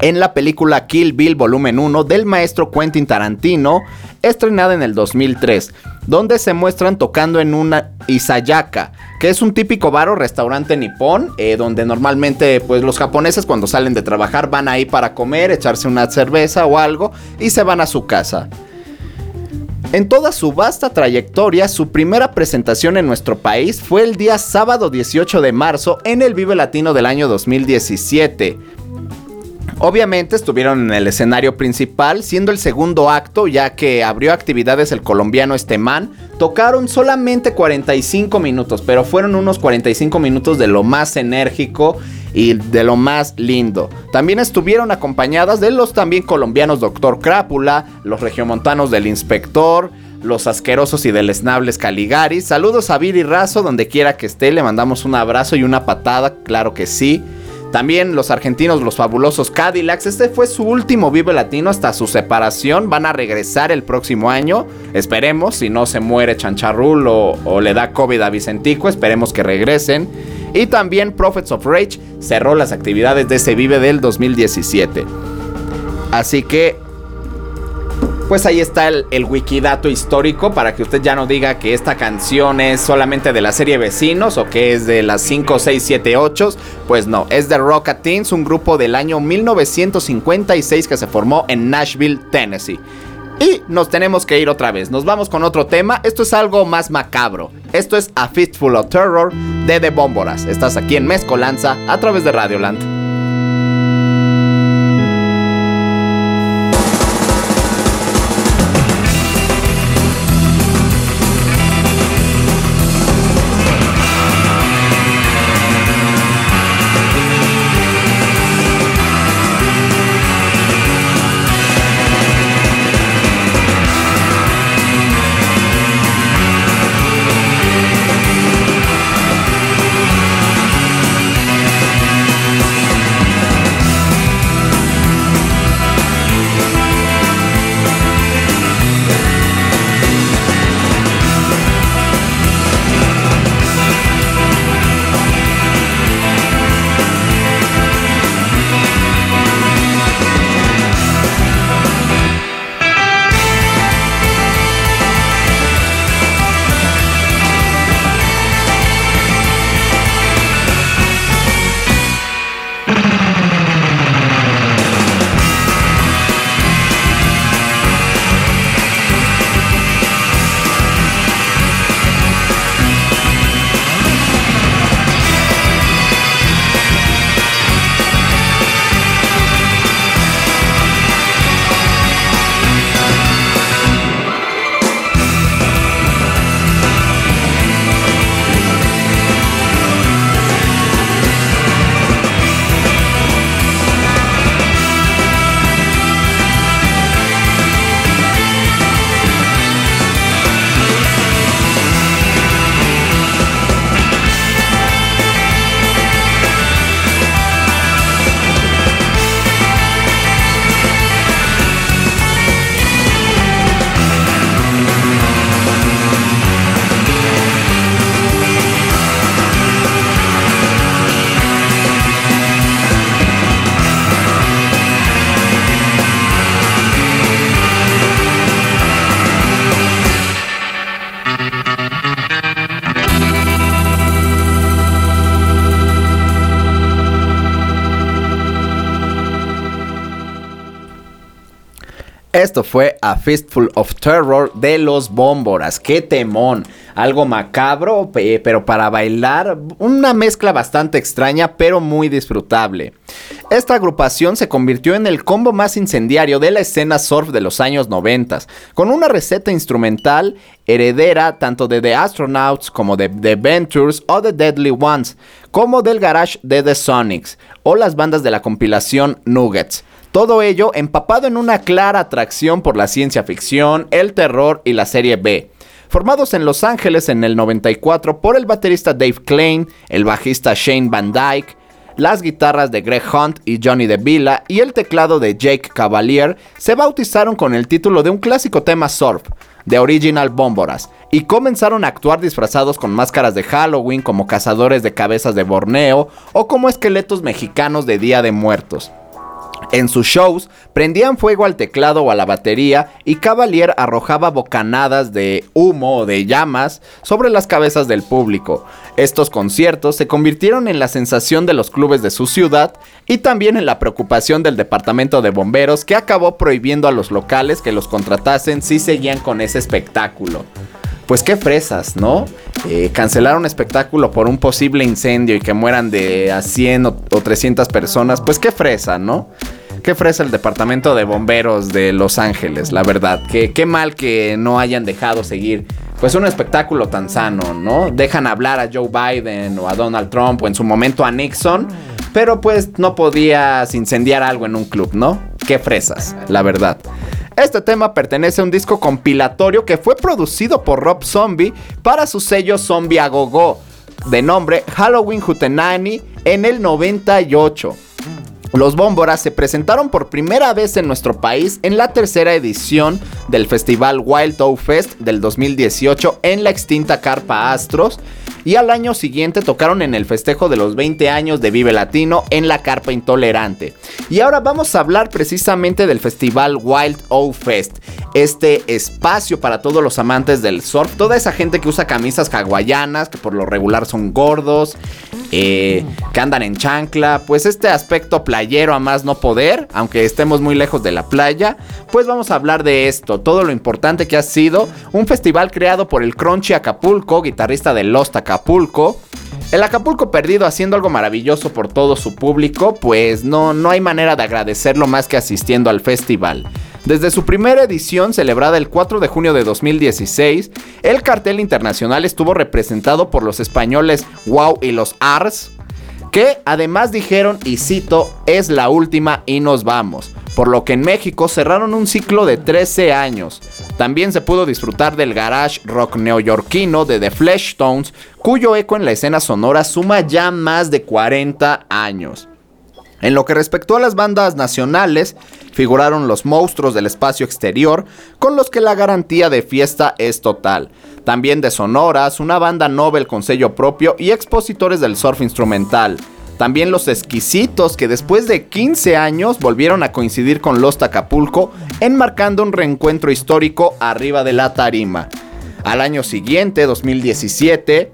en la película Kill Bill Volumen 1 del maestro Quentin Tarantino, estrenada en el 2003, donde se muestran tocando en una Isayaka, que es un típico bar o restaurante nipón, eh, donde normalmente pues los japoneses cuando salen de trabajar van ahí para comer, echarse una cerveza o algo y se van a su casa. En toda su vasta trayectoria, su primera presentación en nuestro país fue el día sábado 18 de marzo en el Vive Latino del año 2017, Obviamente estuvieron en el escenario principal, siendo el segundo acto, ya que abrió actividades el colombiano Estemán. Tocaron solamente 45 minutos, pero fueron unos 45 minutos de lo más enérgico y de lo más lindo. También estuvieron acompañadas de los también colombianos Doctor Crápula, los regiomontanos del Inspector, los asquerosos y deleznables Caligaris. Saludos a Viri Razo, donde quiera que esté, le mandamos un abrazo y una patada, claro que sí. También los argentinos, los fabulosos Cadillacs. Este fue su último Vive Latino hasta su separación. Van a regresar el próximo año. Esperemos, si no se muere Chancharrul o, le da COVID a Vicentico, esperemos que regresen. Y también Prophets of Rage cerró las actividades de ese Vive del 2017. Así que pues ahí está el, wikidato histórico para que usted ya no diga que esta canción es solamente de la serie Vecinos o que es de las 5, 6, 7, 8. Pues no, es de Rock Teens, un grupo del año 1956 que se formó en Nashville, Tennessee. Y nos tenemos que ir otra vez. Nos vamos con otro tema. Esto es algo más macabro. Esto es A Fistful of Terror de The Bómboras. Estás aquí en Mezcolanza a través de Radioland. Esto fue A Fistful of Terror de los Bómboras. ¡Qué temón! Algo macabro, pero para bailar, una mezcla bastante extraña, pero muy disfrutable. Esta agrupación se convirtió en el combo más incendiario de la escena surf de los años 90, con una receta instrumental heredera tanto de The Astronauts como de The Ventures o The Deadly Ones, como del garage de The Sonics o las bandas de la compilación Nuggets. Todo ello empapado en una clara atracción por la ciencia ficción, el terror y la serie B. Formados en Los Ángeles en el 94 por el baterista Dave Klein, el bajista Shane Van Dyke, las guitarras de Greg Hunt y Johnny DeVilla y el teclado de Jake Cavalier se bautizaron con el título de un clásico tema surf, de Original Bómboras, y comenzaron a actuar disfrazados con máscaras de Halloween como cazadores de cabezas de Borneo o como esqueletos mexicanos de Día de Muertos. En sus shows prendían fuego al teclado o a la batería y Cavalier arrojaba bocanadas de humo o de llamas sobre las cabezas del público. Estos conciertos se convirtieron en la sensación de los clubes de su ciudad y también en la preocupación del departamento de bomberos que acabó prohibiendo a los locales que los contratasen si seguían con ese espectáculo pues qué fresas, ¿no? Eh, cancelar un espectáculo por un posible incendio y que mueran de a 100 o, 300 personas, pues qué fresa, ¿no? Qué fresa el departamento de bomberos de Los Ángeles, la verdad. Que, qué mal que no hayan dejado seguir pues un espectáculo tan sano, ¿no? Dejan hablar a Joe Biden o a Donald Trump o en su momento a Nixon, pero pues no podías incendiar algo en un club, ¿no? Qué fresas, la verdad. Este tema pertenece a un disco compilatorio que fue producido por Rob Zombie para su sello Zombie a de nombre Halloween Hootenanny en el 98. Los Bómboras se presentaron por primera vez en nuestro país en la tercera edición del festival Wild Toe Fest del 2018 en la extinta Carpa Astros y al año siguiente tocaron en el festejo de los 20 años de Vive Latino en la Carpa Intolerante. Y ahora vamos a hablar precisamente del festival Wild O Fest, este espacio para todos los amantes del surf, toda esa gente que usa camisas hawaianas, que por lo regular son gordos, eh, que andan en chancla, pues este aspecto playero a más no poder, aunque estemos muy lejos de la playa, pues vamos a hablar de esto, todo lo importante que ha sido un festival creado por el Crunchy Acapulco, guitarrista de Lost Acapulco, Acapulco. El Acapulco perdido haciendo algo maravilloso por todo su público, pues no, no hay manera de agradecerlo más que asistiendo al festival. Desde su primera edición, celebrada el 4 de junio de 2016, el cartel internacional estuvo representado por los españoles Wow y los Ars, que además dijeron, y cito, es la última y nos vamos, por lo que en México cerraron un ciclo de 13 años. También se pudo disfrutar del garage rock neoyorquino de The Fleshtones, cuyo eco en la escena sonora suma ya más de 40 años. En lo que respectó a las bandas nacionales, figuraron los monstruos del espacio exterior, con los que la garantía de fiesta es total. También de Sonoras, una banda Nobel con sello propio y expositores del surf instrumental. También los exquisitos que después de 15 años volvieron a coincidir con Los Acapulco, enmarcando un reencuentro histórico arriba de la tarima. Al año siguiente, 2017,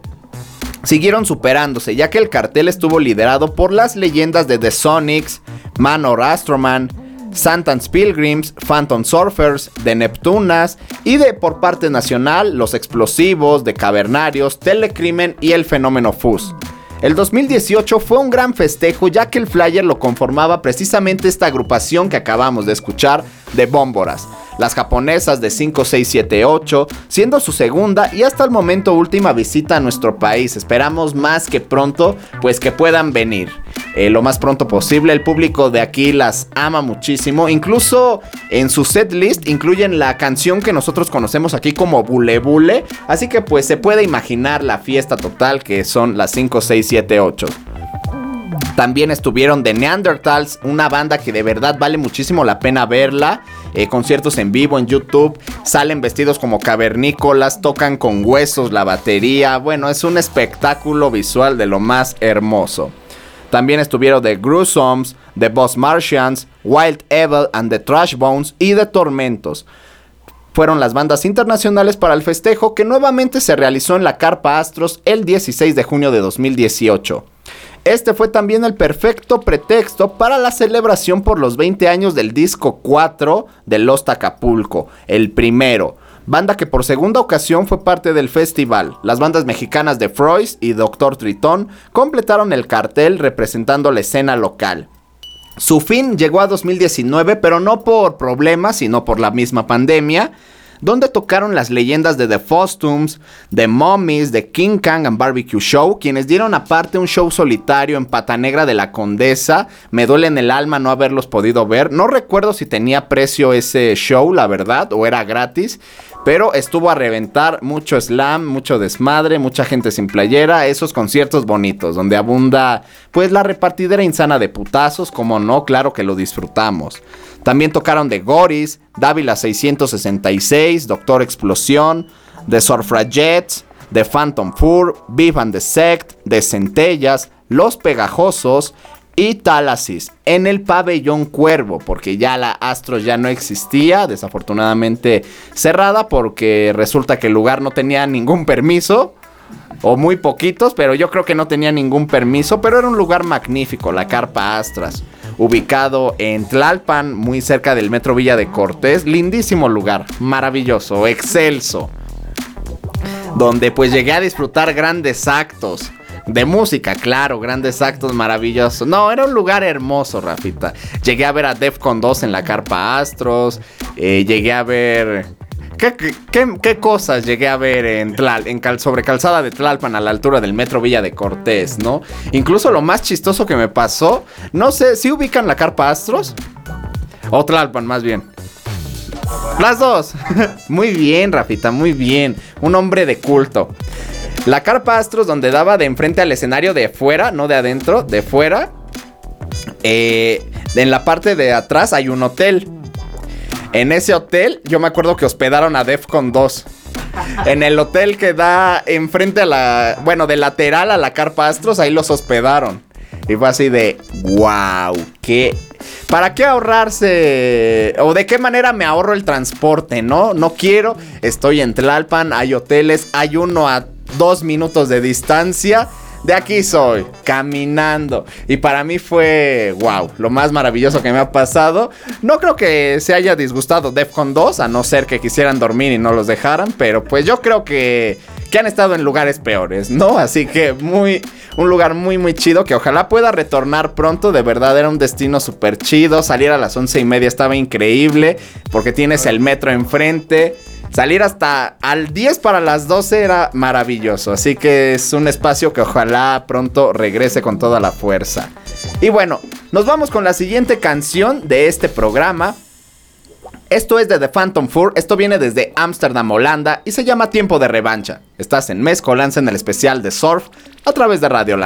siguieron superándose, ya que el cartel estuvo liderado por las leyendas de The Sonics, Manor Astroman, Santan's Pilgrims, Phantom Surfers, de Neptunas y de por parte nacional los explosivos, de Cavernarios, Telecrimen y el fenómeno Fuzz. El 2018 fue un gran festejo ya que el flyer lo conformaba precisamente esta agrupación que acabamos de escuchar de Bómboras, las japonesas de 5678, siendo su segunda y hasta el momento última visita a nuestro país. Esperamos más que pronto, pues que puedan venir. Eh, lo más pronto posible. El público de aquí las ama muchísimo. Incluso en su set list incluyen la canción que nosotros conocemos aquí como Bule Bule. Así que pues se puede imaginar la fiesta total que son las 5, 6, 7, 8. También estuvieron The Neanderthals, una banda que de verdad vale muchísimo la pena verla. Eh, conciertos en vivo en YouTube, salen vestidos como cavernícolas, tocan con huesos la batería. Bueno, es un espectáculo visual de lo más hermoso. También estuvieron The Gruesomes, The Boss Martians, Wild Evil and the Trash Bones y The Tormentos. Fueron las bandas internacionales para el festejo que nuevamente se realizó en la Carpa Astros el 16 de junio de 2018. Este fue también el perfecto pretexto para la celebración por los 20 años del disco 4 de Los Acapulco, el primero. Banda que por segunda ocasión fue parte del festival. Las bandas mexicanas de Freud y Doctor Tritón completaron el cartel representando la escena local. Su fin llegó a 2019, pero no por problemas, sino por la misma pandemia donde tocaron las leyendas de The Fostums, The Mummies, The King Kong and Barbecue Show, quienes dieron aparte un show solitario en Pata Negra de la Condesa. Me duele en el alma no haberlos podido ver. No recuerdo si tenía precio ese show, la verdad, o era gratis. Pero estuvo a reventar mucho slam, mucho desmadre, mucha gente sin playera, esos conciertos bonitos, donde abunda pues la repartidera insana de putazos, como no, claro que lo disfrutamos. También tocaron de Goris, Dávila 666, Doctor Explosión, The Surfragettes, The Phantom Fur, Vivan the Sect, The Centellas, Los Pegajosos y Talasis en el pabellón Cuervo, porque ya la Astro ya no existía, desafortunadamente cerrada, porque resulta que el lugar no tenía ningún permiso, o muy poquitos, pero yo creo que no tenía ningún permiso, pero era un lugar magnífico, la Carpa Astras ubicado en Tlalpan, muy cerca del Metro Villa de Cortés. Lindísimo lugar, maravilloso, excelso. Donde pues llegué a disfrutar grandes actos. De música, claro, grandes actos maravillosos. No, era un lugar hermoso, Rafita. Llegué a ver a Defcon 2 en la Carpa Astros. Eh, llegué a ver ¿Qué, cosas llegué a ver en, en sobre calzada de Tlalpan a la altura del metro Villa de Cortés, ¿no? Incluso lo más chistoso que me pasó, no sé, ¿si ubican la carpa Astros? O Tlalpan, más bien. Las dos. muy bien, Rafita, muy bien. Un hombre de culto. La carpa Astros donde daba de enfrente al escenario de fuera, no de adentro, de fuera. Eh, en la parte de atrás hay un hotel. En ese hotel, yo me acuerdo que hospedaron a Defcon 2. En el hotel que da enfrente a la. Bueno, de lateral a la Carpa Astros, ahí los hospedaron. Y fue así de. ¡Wow! ¿Qué? ¿Para qué ahorrarse? ¿O de qué manera me ahorro el transporte? No, no quiero. Estoy en Tlalpan, hay hoteles, hay uno a dos minutos de distancia de aquí soy, caminando. Y para mí fue, wow, lo más maravilloso que me ha pasado. No creo que se haya disgustado Defcon 2, a no ser que quisieran dormir y no los dejaran, pero pues yo creo que, que han estado en lugares peores, ¿no? Así que muy, un lugar muy, muy chido que ojalá pueda retornar pronto. De verdad era un destino súper chido. Salir a las once y media estaba increíble porque tienes el metro enfrente. Salir hasta al 10 para las 12 era maravilloso. Así que es un espacio que ojalá pronto regrese con toda la fuerza. Y bueno, nos vamos con la siguiente canción de este programa. Esto es de The Phantom Four, esto viene desde Amsterdam, Holanda y se llama Tiempo de Revancha. Estás en Mezcolanza en el especial de Surf a través de Radio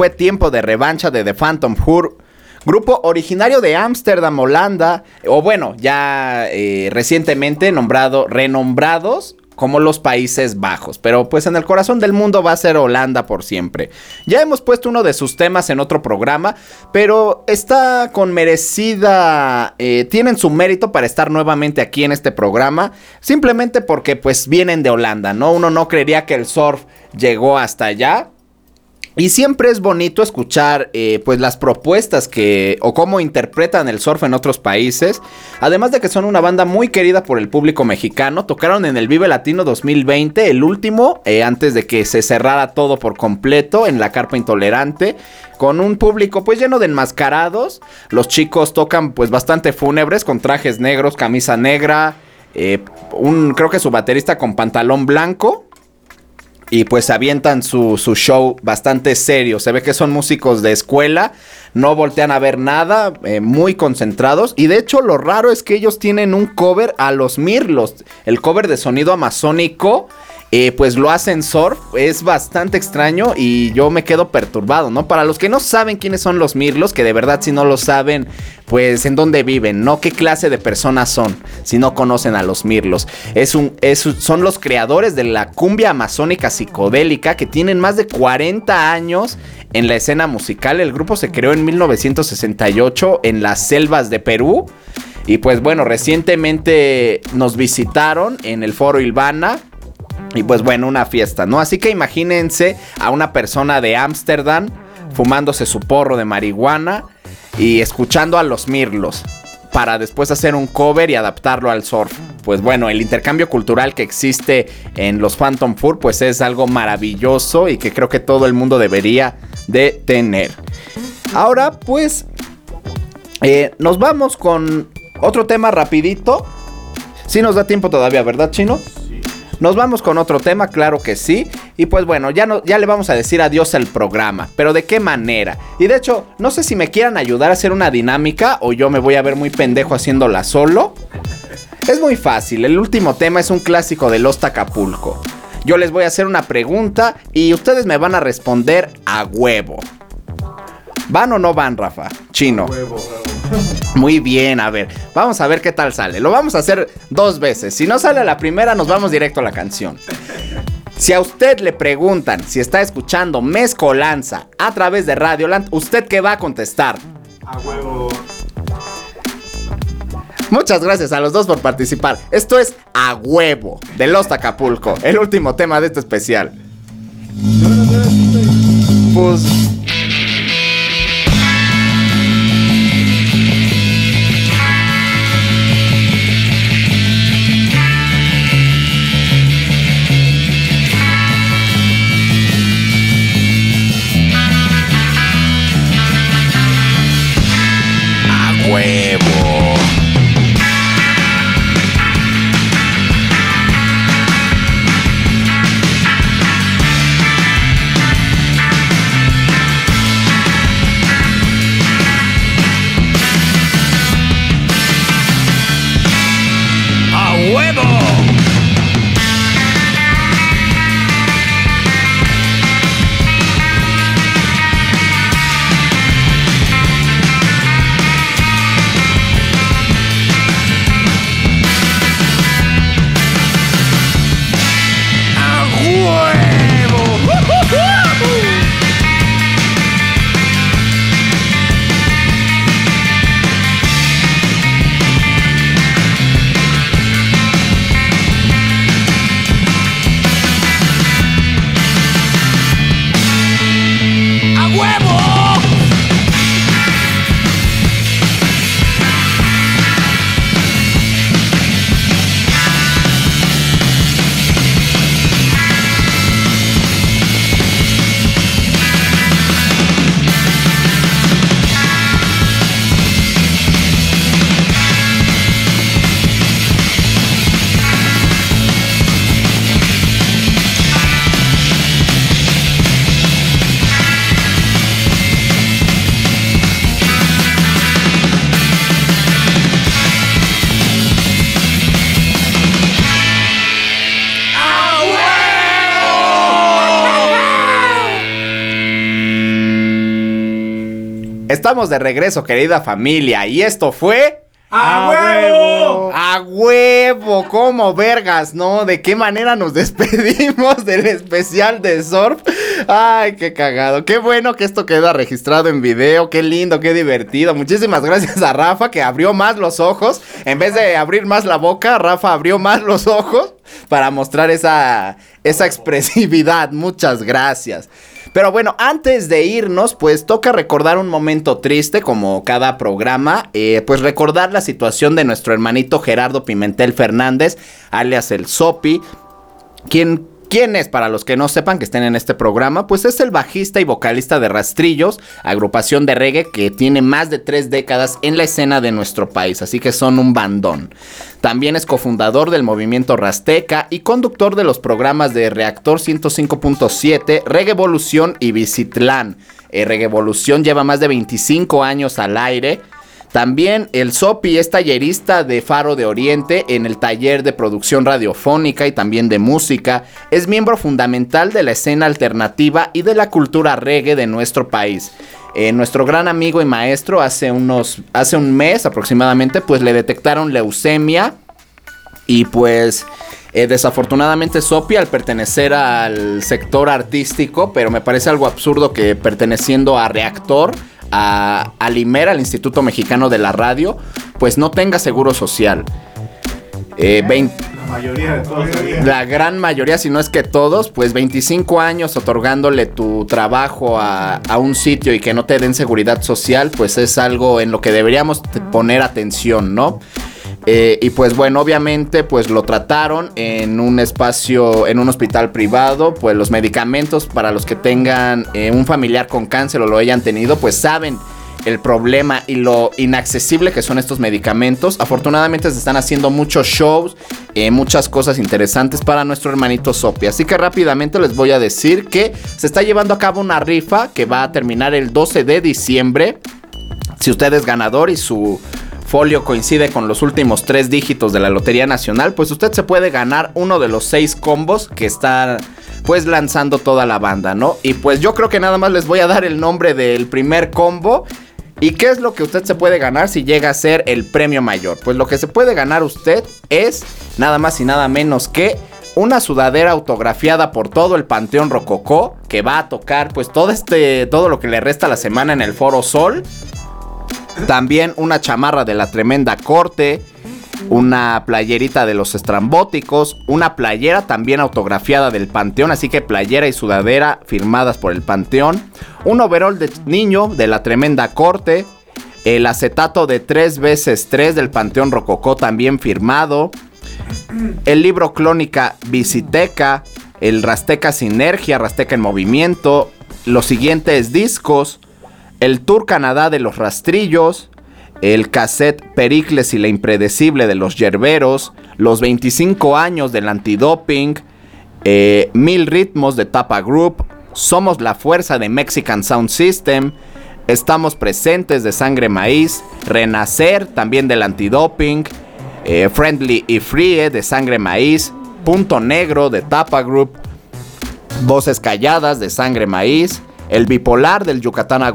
fue tiempo de revancha de The Phantom Hur. Grupo originario de Ámsterdam, Holanda, o bueno, ya eh, recientemente nombrado, renombrados como los Países Bajos. Pero pues en el corazón del mundo va a ser Holanda por siempre. Ya hemos puesto uno de sus temas en otro programa, pero está con merecida... Eh, tienen su mérito para estar nuevamente aquí en este programa. Simplemente porque pues vienen de Holanda, ¿no? Uno no creería que el surf llegó hasta allá. Y siempre es bonito escuchar eh, pues las propuestas que o cómo interpretan el surf en otros países. Además de que son una banda muy querida por el público mexicano. Tocaron en el Vive Latino 2020, el último, eh, antes de que se cerrara todo por completo en la Carpa Intolerante. Con un público pues lleno de enmascarados. Los chicos tocan pues bastante fúnebres con trajes negros, camisa negra. Eh, un, creo que su baterista con pantalón blanco y pues avientan su, show bastante serio. Se ve que son músicos de escuela, no voltean a ver nada, eh, muy concentrados. Y de hecho lo raro es que ellos tienen un cover a los Mirlos, el cover de sonido amazónico eh, pues lo hacen surf. Es bastante extraño y yo me quedo perturbado, ¿no? Para los que no saben quiénes son los Mirlos, que de verdad si no lo saben, pues en dónde viven, ¿no? ¿Qué clase de personas son si no conocen a los Mirlos? Es un, son los creadores de la cumbia amazónica psicodélica que tienen más de 40 años en la escena musical. El grupo se creó en 1968 en las selvas de Perú. Y pues bueno, recientemente nos visitaron en el foro Ilvana y pues bueno, una fiesta, ¿no? Así que imagínense a una persona de Ámsterdam fumándose su porro de marihuana y escuchando a los Mirlos para después hacer un cover y adaptarlo al surf. Pues bueno, el intercambio cultural que existe en los Phantom Fur pues es algo maravilloso y que creo que todo el mundo debería de tener. Ahora pues eh, nos vamos con otro tema rapidito. Si nos da tiempo todavía, ¿verdad, Chino? Nos vamos con otro tema, claro que sí. Y pues bueno, ya, no, ya le vamos a decir adiós al programa. Pero ¿de qué manera? Y de hecho, no sé si me quieran ayudar a hacer una dinámica o yo me voy a ver muy pendejo haciéndola solo. Es muy fácil, el último tema es un clásico de Los Acapulco. Yo les voy a hacer una pregunta y ustedes me van a responder a huevo. ¿Van o no van, Rafa? Chino. Muy bien, a ver, vamos a ver qué tal sale. Lo vamos a hacer dos veces. Si no sale la primera, nos vamos directo a la canción. Si a usted le preguntan si está escuchando Mezcolanza a través de Radioland, ¿usted qué va a contestar? A huevo. Muchas gracias a los dos por participar. Esto es A Huevo de Los Acapulco, el último tema de este especial. Pues Estamos de regreso, querida familia, y esto fue... ¡A huevo! A huevo, como vergas, ¿no? ¿De qué manera nos despedimos del especial de Surf? Ay, qué cagado. Qué bueno que esto queda registrado en video. Qué lindo, qué divertido. Muchísimas gracias a Rafa que abrió más los ojos. En vez de abrir más la boca, Rafa abrió más los ojos para mostrar esa, esa expresividad. Muchas gracias. Pero bueno, antes de irnos, pues toca recordar un momento triste como cada programa, eh, pues recordar la situación de nuestro hermanito Gerardo Pimentel Fernández, alias el Sopi, quien ¿Quién es? Para los que no sepan que estén en este programa, pues es el bajista y vocalista de Rastrillos, agrupación de reggae que tiene más de tres décadas en la escena de nuestro país, así que son un bandón. También es cofundador del movimiento Rasteca y conductor de los programas de Reactor 105.7, Reggae Evolución y Visitlán. Eh, Reggae Evolución lleva más de 25 años al aire también el Sopi es tallerista de Faro de Oriente en el taller de producción radiofónica y también de música. Es miembro fundamental de la escena alternativa y de la cultura reggae de nuestro país. Eh, nuestro gran amigo y maestro hace unos hace un mes aproximadamente pues le detectaron leucemia y pues eh, desafortunadamente Sopi al pertenecer al sector artístico, pero me parece algo absurdo que perteneciendo a Reactor a, al IMER, al Instituto Mexicano de la Radio, pues no tenga seguro social. Eh, la mayoría de todos. La gran mayoría, si no es que todos, pues 25 años otorgándole tu trabajo a, a, un sitio y que no te den seguridad social, pues es algo en lo que deberíamos poner atención, ¿no? Eh, y pues bueno, obviamente pues lo trataron en un espacio, en un hospital privado, pues los medicamentos para los que tengan eh, un familiar con cáncer o lo hayan tenido, pues saben el problema y lo inaccesible que son estos medicamentos. Afortunadamente se están haciendo muchos shows, eh, muchas cosas interesantes para nuestro hermanito Sopi. Así que rápidamente les voy a decir que se está llevando a cabo una rifa que va a terminar el 12 de diciembre. Si usted es ganador y su folio coincide con los últimos tres dígitos de la Lotería Nacional, pues usted se puede ganar uno de los seis combos que está pues lanzando toda la banda, ¿no? Y pues yo creo que nada más les voy a dar el nombre del primer combo. ¿Y qué es lo que usted se puede ganar si llega a ser el premio mayor? Pues lo que se puede ganar usted es nada más y nada menos que una sudadera autografiada por todo el Panteón Rococó que va a tocar pues todo este todo lo que le resta la semana en el Foro Sol también una chamarra de la tremenda corte. Una playerita de los estrambóticos. Una playera también autografiada del Panteón. Así que playera y sudadera firmadas por el Panteón. Un overol de niño de la tremenda corte. El acetato de 3 veces 3 del Panteón Rococó también firmado. El libro Clónica Visiteca. El Rasteca Sinergia, Rasteca en Movimiento. Los siguientes discos el Tour Canadá de los Rastrillos, el cassette Pericles y la Impredecible de los Yerberos, los 25 años del antidoping, eh, Mil Ritmos de Tapa Group, Somos la Fuerza de Mexican Sound System, Estamos Presentes de Sangre Maíz, Renacer también del antidoping, eh, Friendly y Free de Sangre Maíz, Punto Negro de Tapa Group, Voces Calladas de Sangre Maíz, el bipolar del Yucatán a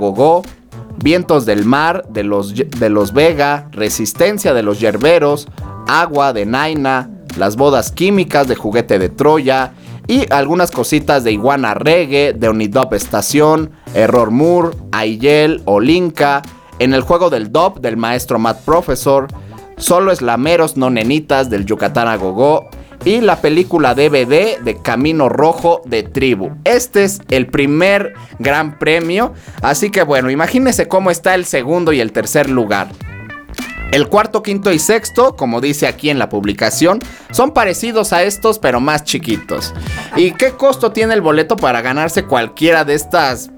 Vientos del Mar de los, de los Vega, Resistencia de los Yerberos, Agua de Naina, Las Bodas Químicas de Juguete de Troya y algunas cositas de Iguana Reggae, de Unidop Estación, Error Moore, Ayel, Olinka, en el juego del DOP del maestro Matt Professor, Solo Eslameros No Nenitas del Yucatán a y la película DVD de Camino Rojo de Tribu. Este es el primer gran premio, así que bueno, imagínense cómo está el segundo y el tercer lugar. El cuarto, quinto y sexto, como dice aquí en la publicación, son parecidos a estos pero más chiquitos. ¿Y qué costo tiene el boleto para ganarse cualquiera de estas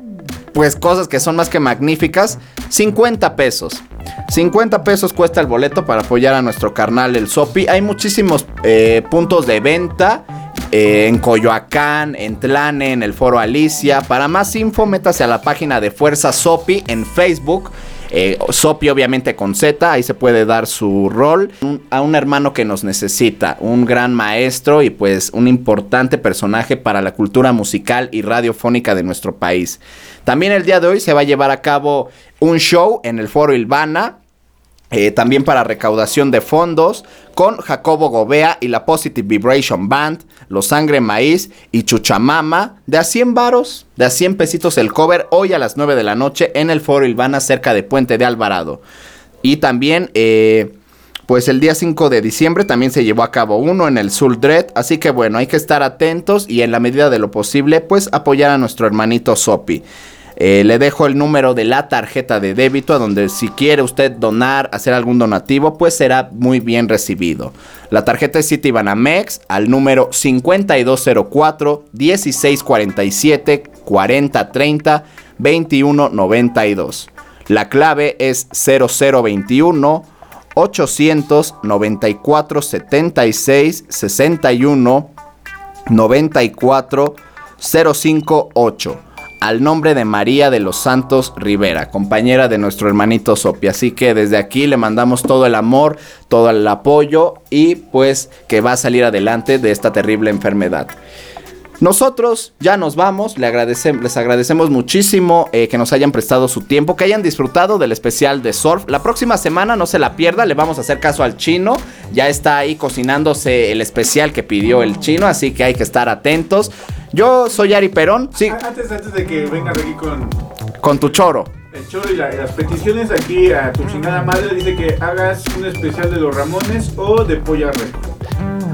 pues cosas que son más que magníficas? 50 pesos. 50 pesos cuesta el boleto para apoyar a nuestro carnal el Sopi. Hay muchísimos eh, puntos de venta. Eh, en Coyoacán, en Tlane, en el Foro Alicia. Para más info, métase a la página de Fuerza Sopi en Facebook. Eh, Sopi obviamente con Z, ahí se puede dar su rol. A un hermano que nos necesita, un gran maestro y pues un importante personaje para la cultura musical y radiofónica de nuestro país. También el día de hoy se va a llevar a cabo un show en el Foro Ilvana. Eh, también para recaudación de fondos con Jacobo Gobea y la Positive Vibration Band, Los Sangre Maíz y Chuchamama de a 100 varos, de a 100 pesitos el cover hoy a las 9 de la noche en el Foro Ilvana cerca de Puente de Alvarado. Y también, eh, pues el día 5 de diciembre también se llevó a cabo uno en el Dread. Así que bueno, hay que estar atentos y en la medida de lo posible, pues apoyar a nuestro hermanito Sopi. Eh, le dejo el número de la tarjeta de débito a donde si quiere usted donar, hacer algún donativo, pues será muy bien recibido. La tarjeta es Citibanamex al número 5204 1647 4030 2192. La clave es 0021 894 76 61 94 058 al nombre de María de los Santos Rivera, compañera de nuestro hermanito Sopi. Así que desde aquí le mandamos todo el amor, todo el apoyo y pues que va a salir adelante de esta terrible enfermedad. Nosotros ya nos vamos, le les agradecemos muchísimo eh, que nos hayan prestado su tiempo, que hayan disfrutado del especial de surf. La próxima semana no se la pierda, le vamos a hacer caso al chino. Ya está ahí cocinándose el especial que pidió el chino, así que hay que estar atentos. Yo soy Ari Perón, sí, Antes, antes de que vengas aquí con con tu choro. Y la- las peticiones aquí a tu chingada madre, dice que hagas un especial de los Ramones o de Polla Record.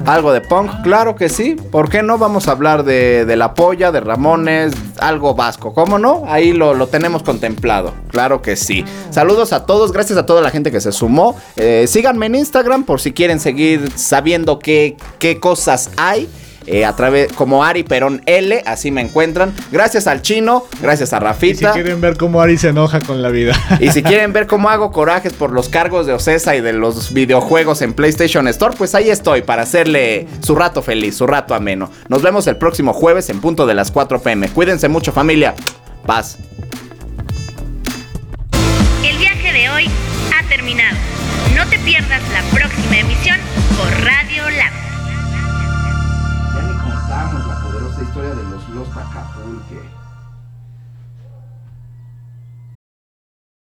Algo de punk, claro que sí. ¿Por qué no? Vamos a hablar de, de la polla, de Ramones, algo vasco. ¿Cómo no? Ahí lo, lo tenemos contemplado. Claro que sí. Saludos a todos, gracias a toda la gente que se sumó. Eh, síganme en Instagram por si quieren seguir sabiendo qué, qué cosas hay. Eh, a través como Ari Perón L, así me encuentran. Gracias al chino, gracias a Y si Rafita. quieren ver cómo Ari se enoja con la vida. Y si quieren ver cómo hago corajes por los cargos de Ocesa y de los videojuegos en PlayStation Store, pues ahí estoy para hacerle su rato feliz, su rato ameno. Nos vemos el próximo jueves en punto de las 4 pm. Cuídense mucho familia. Paz.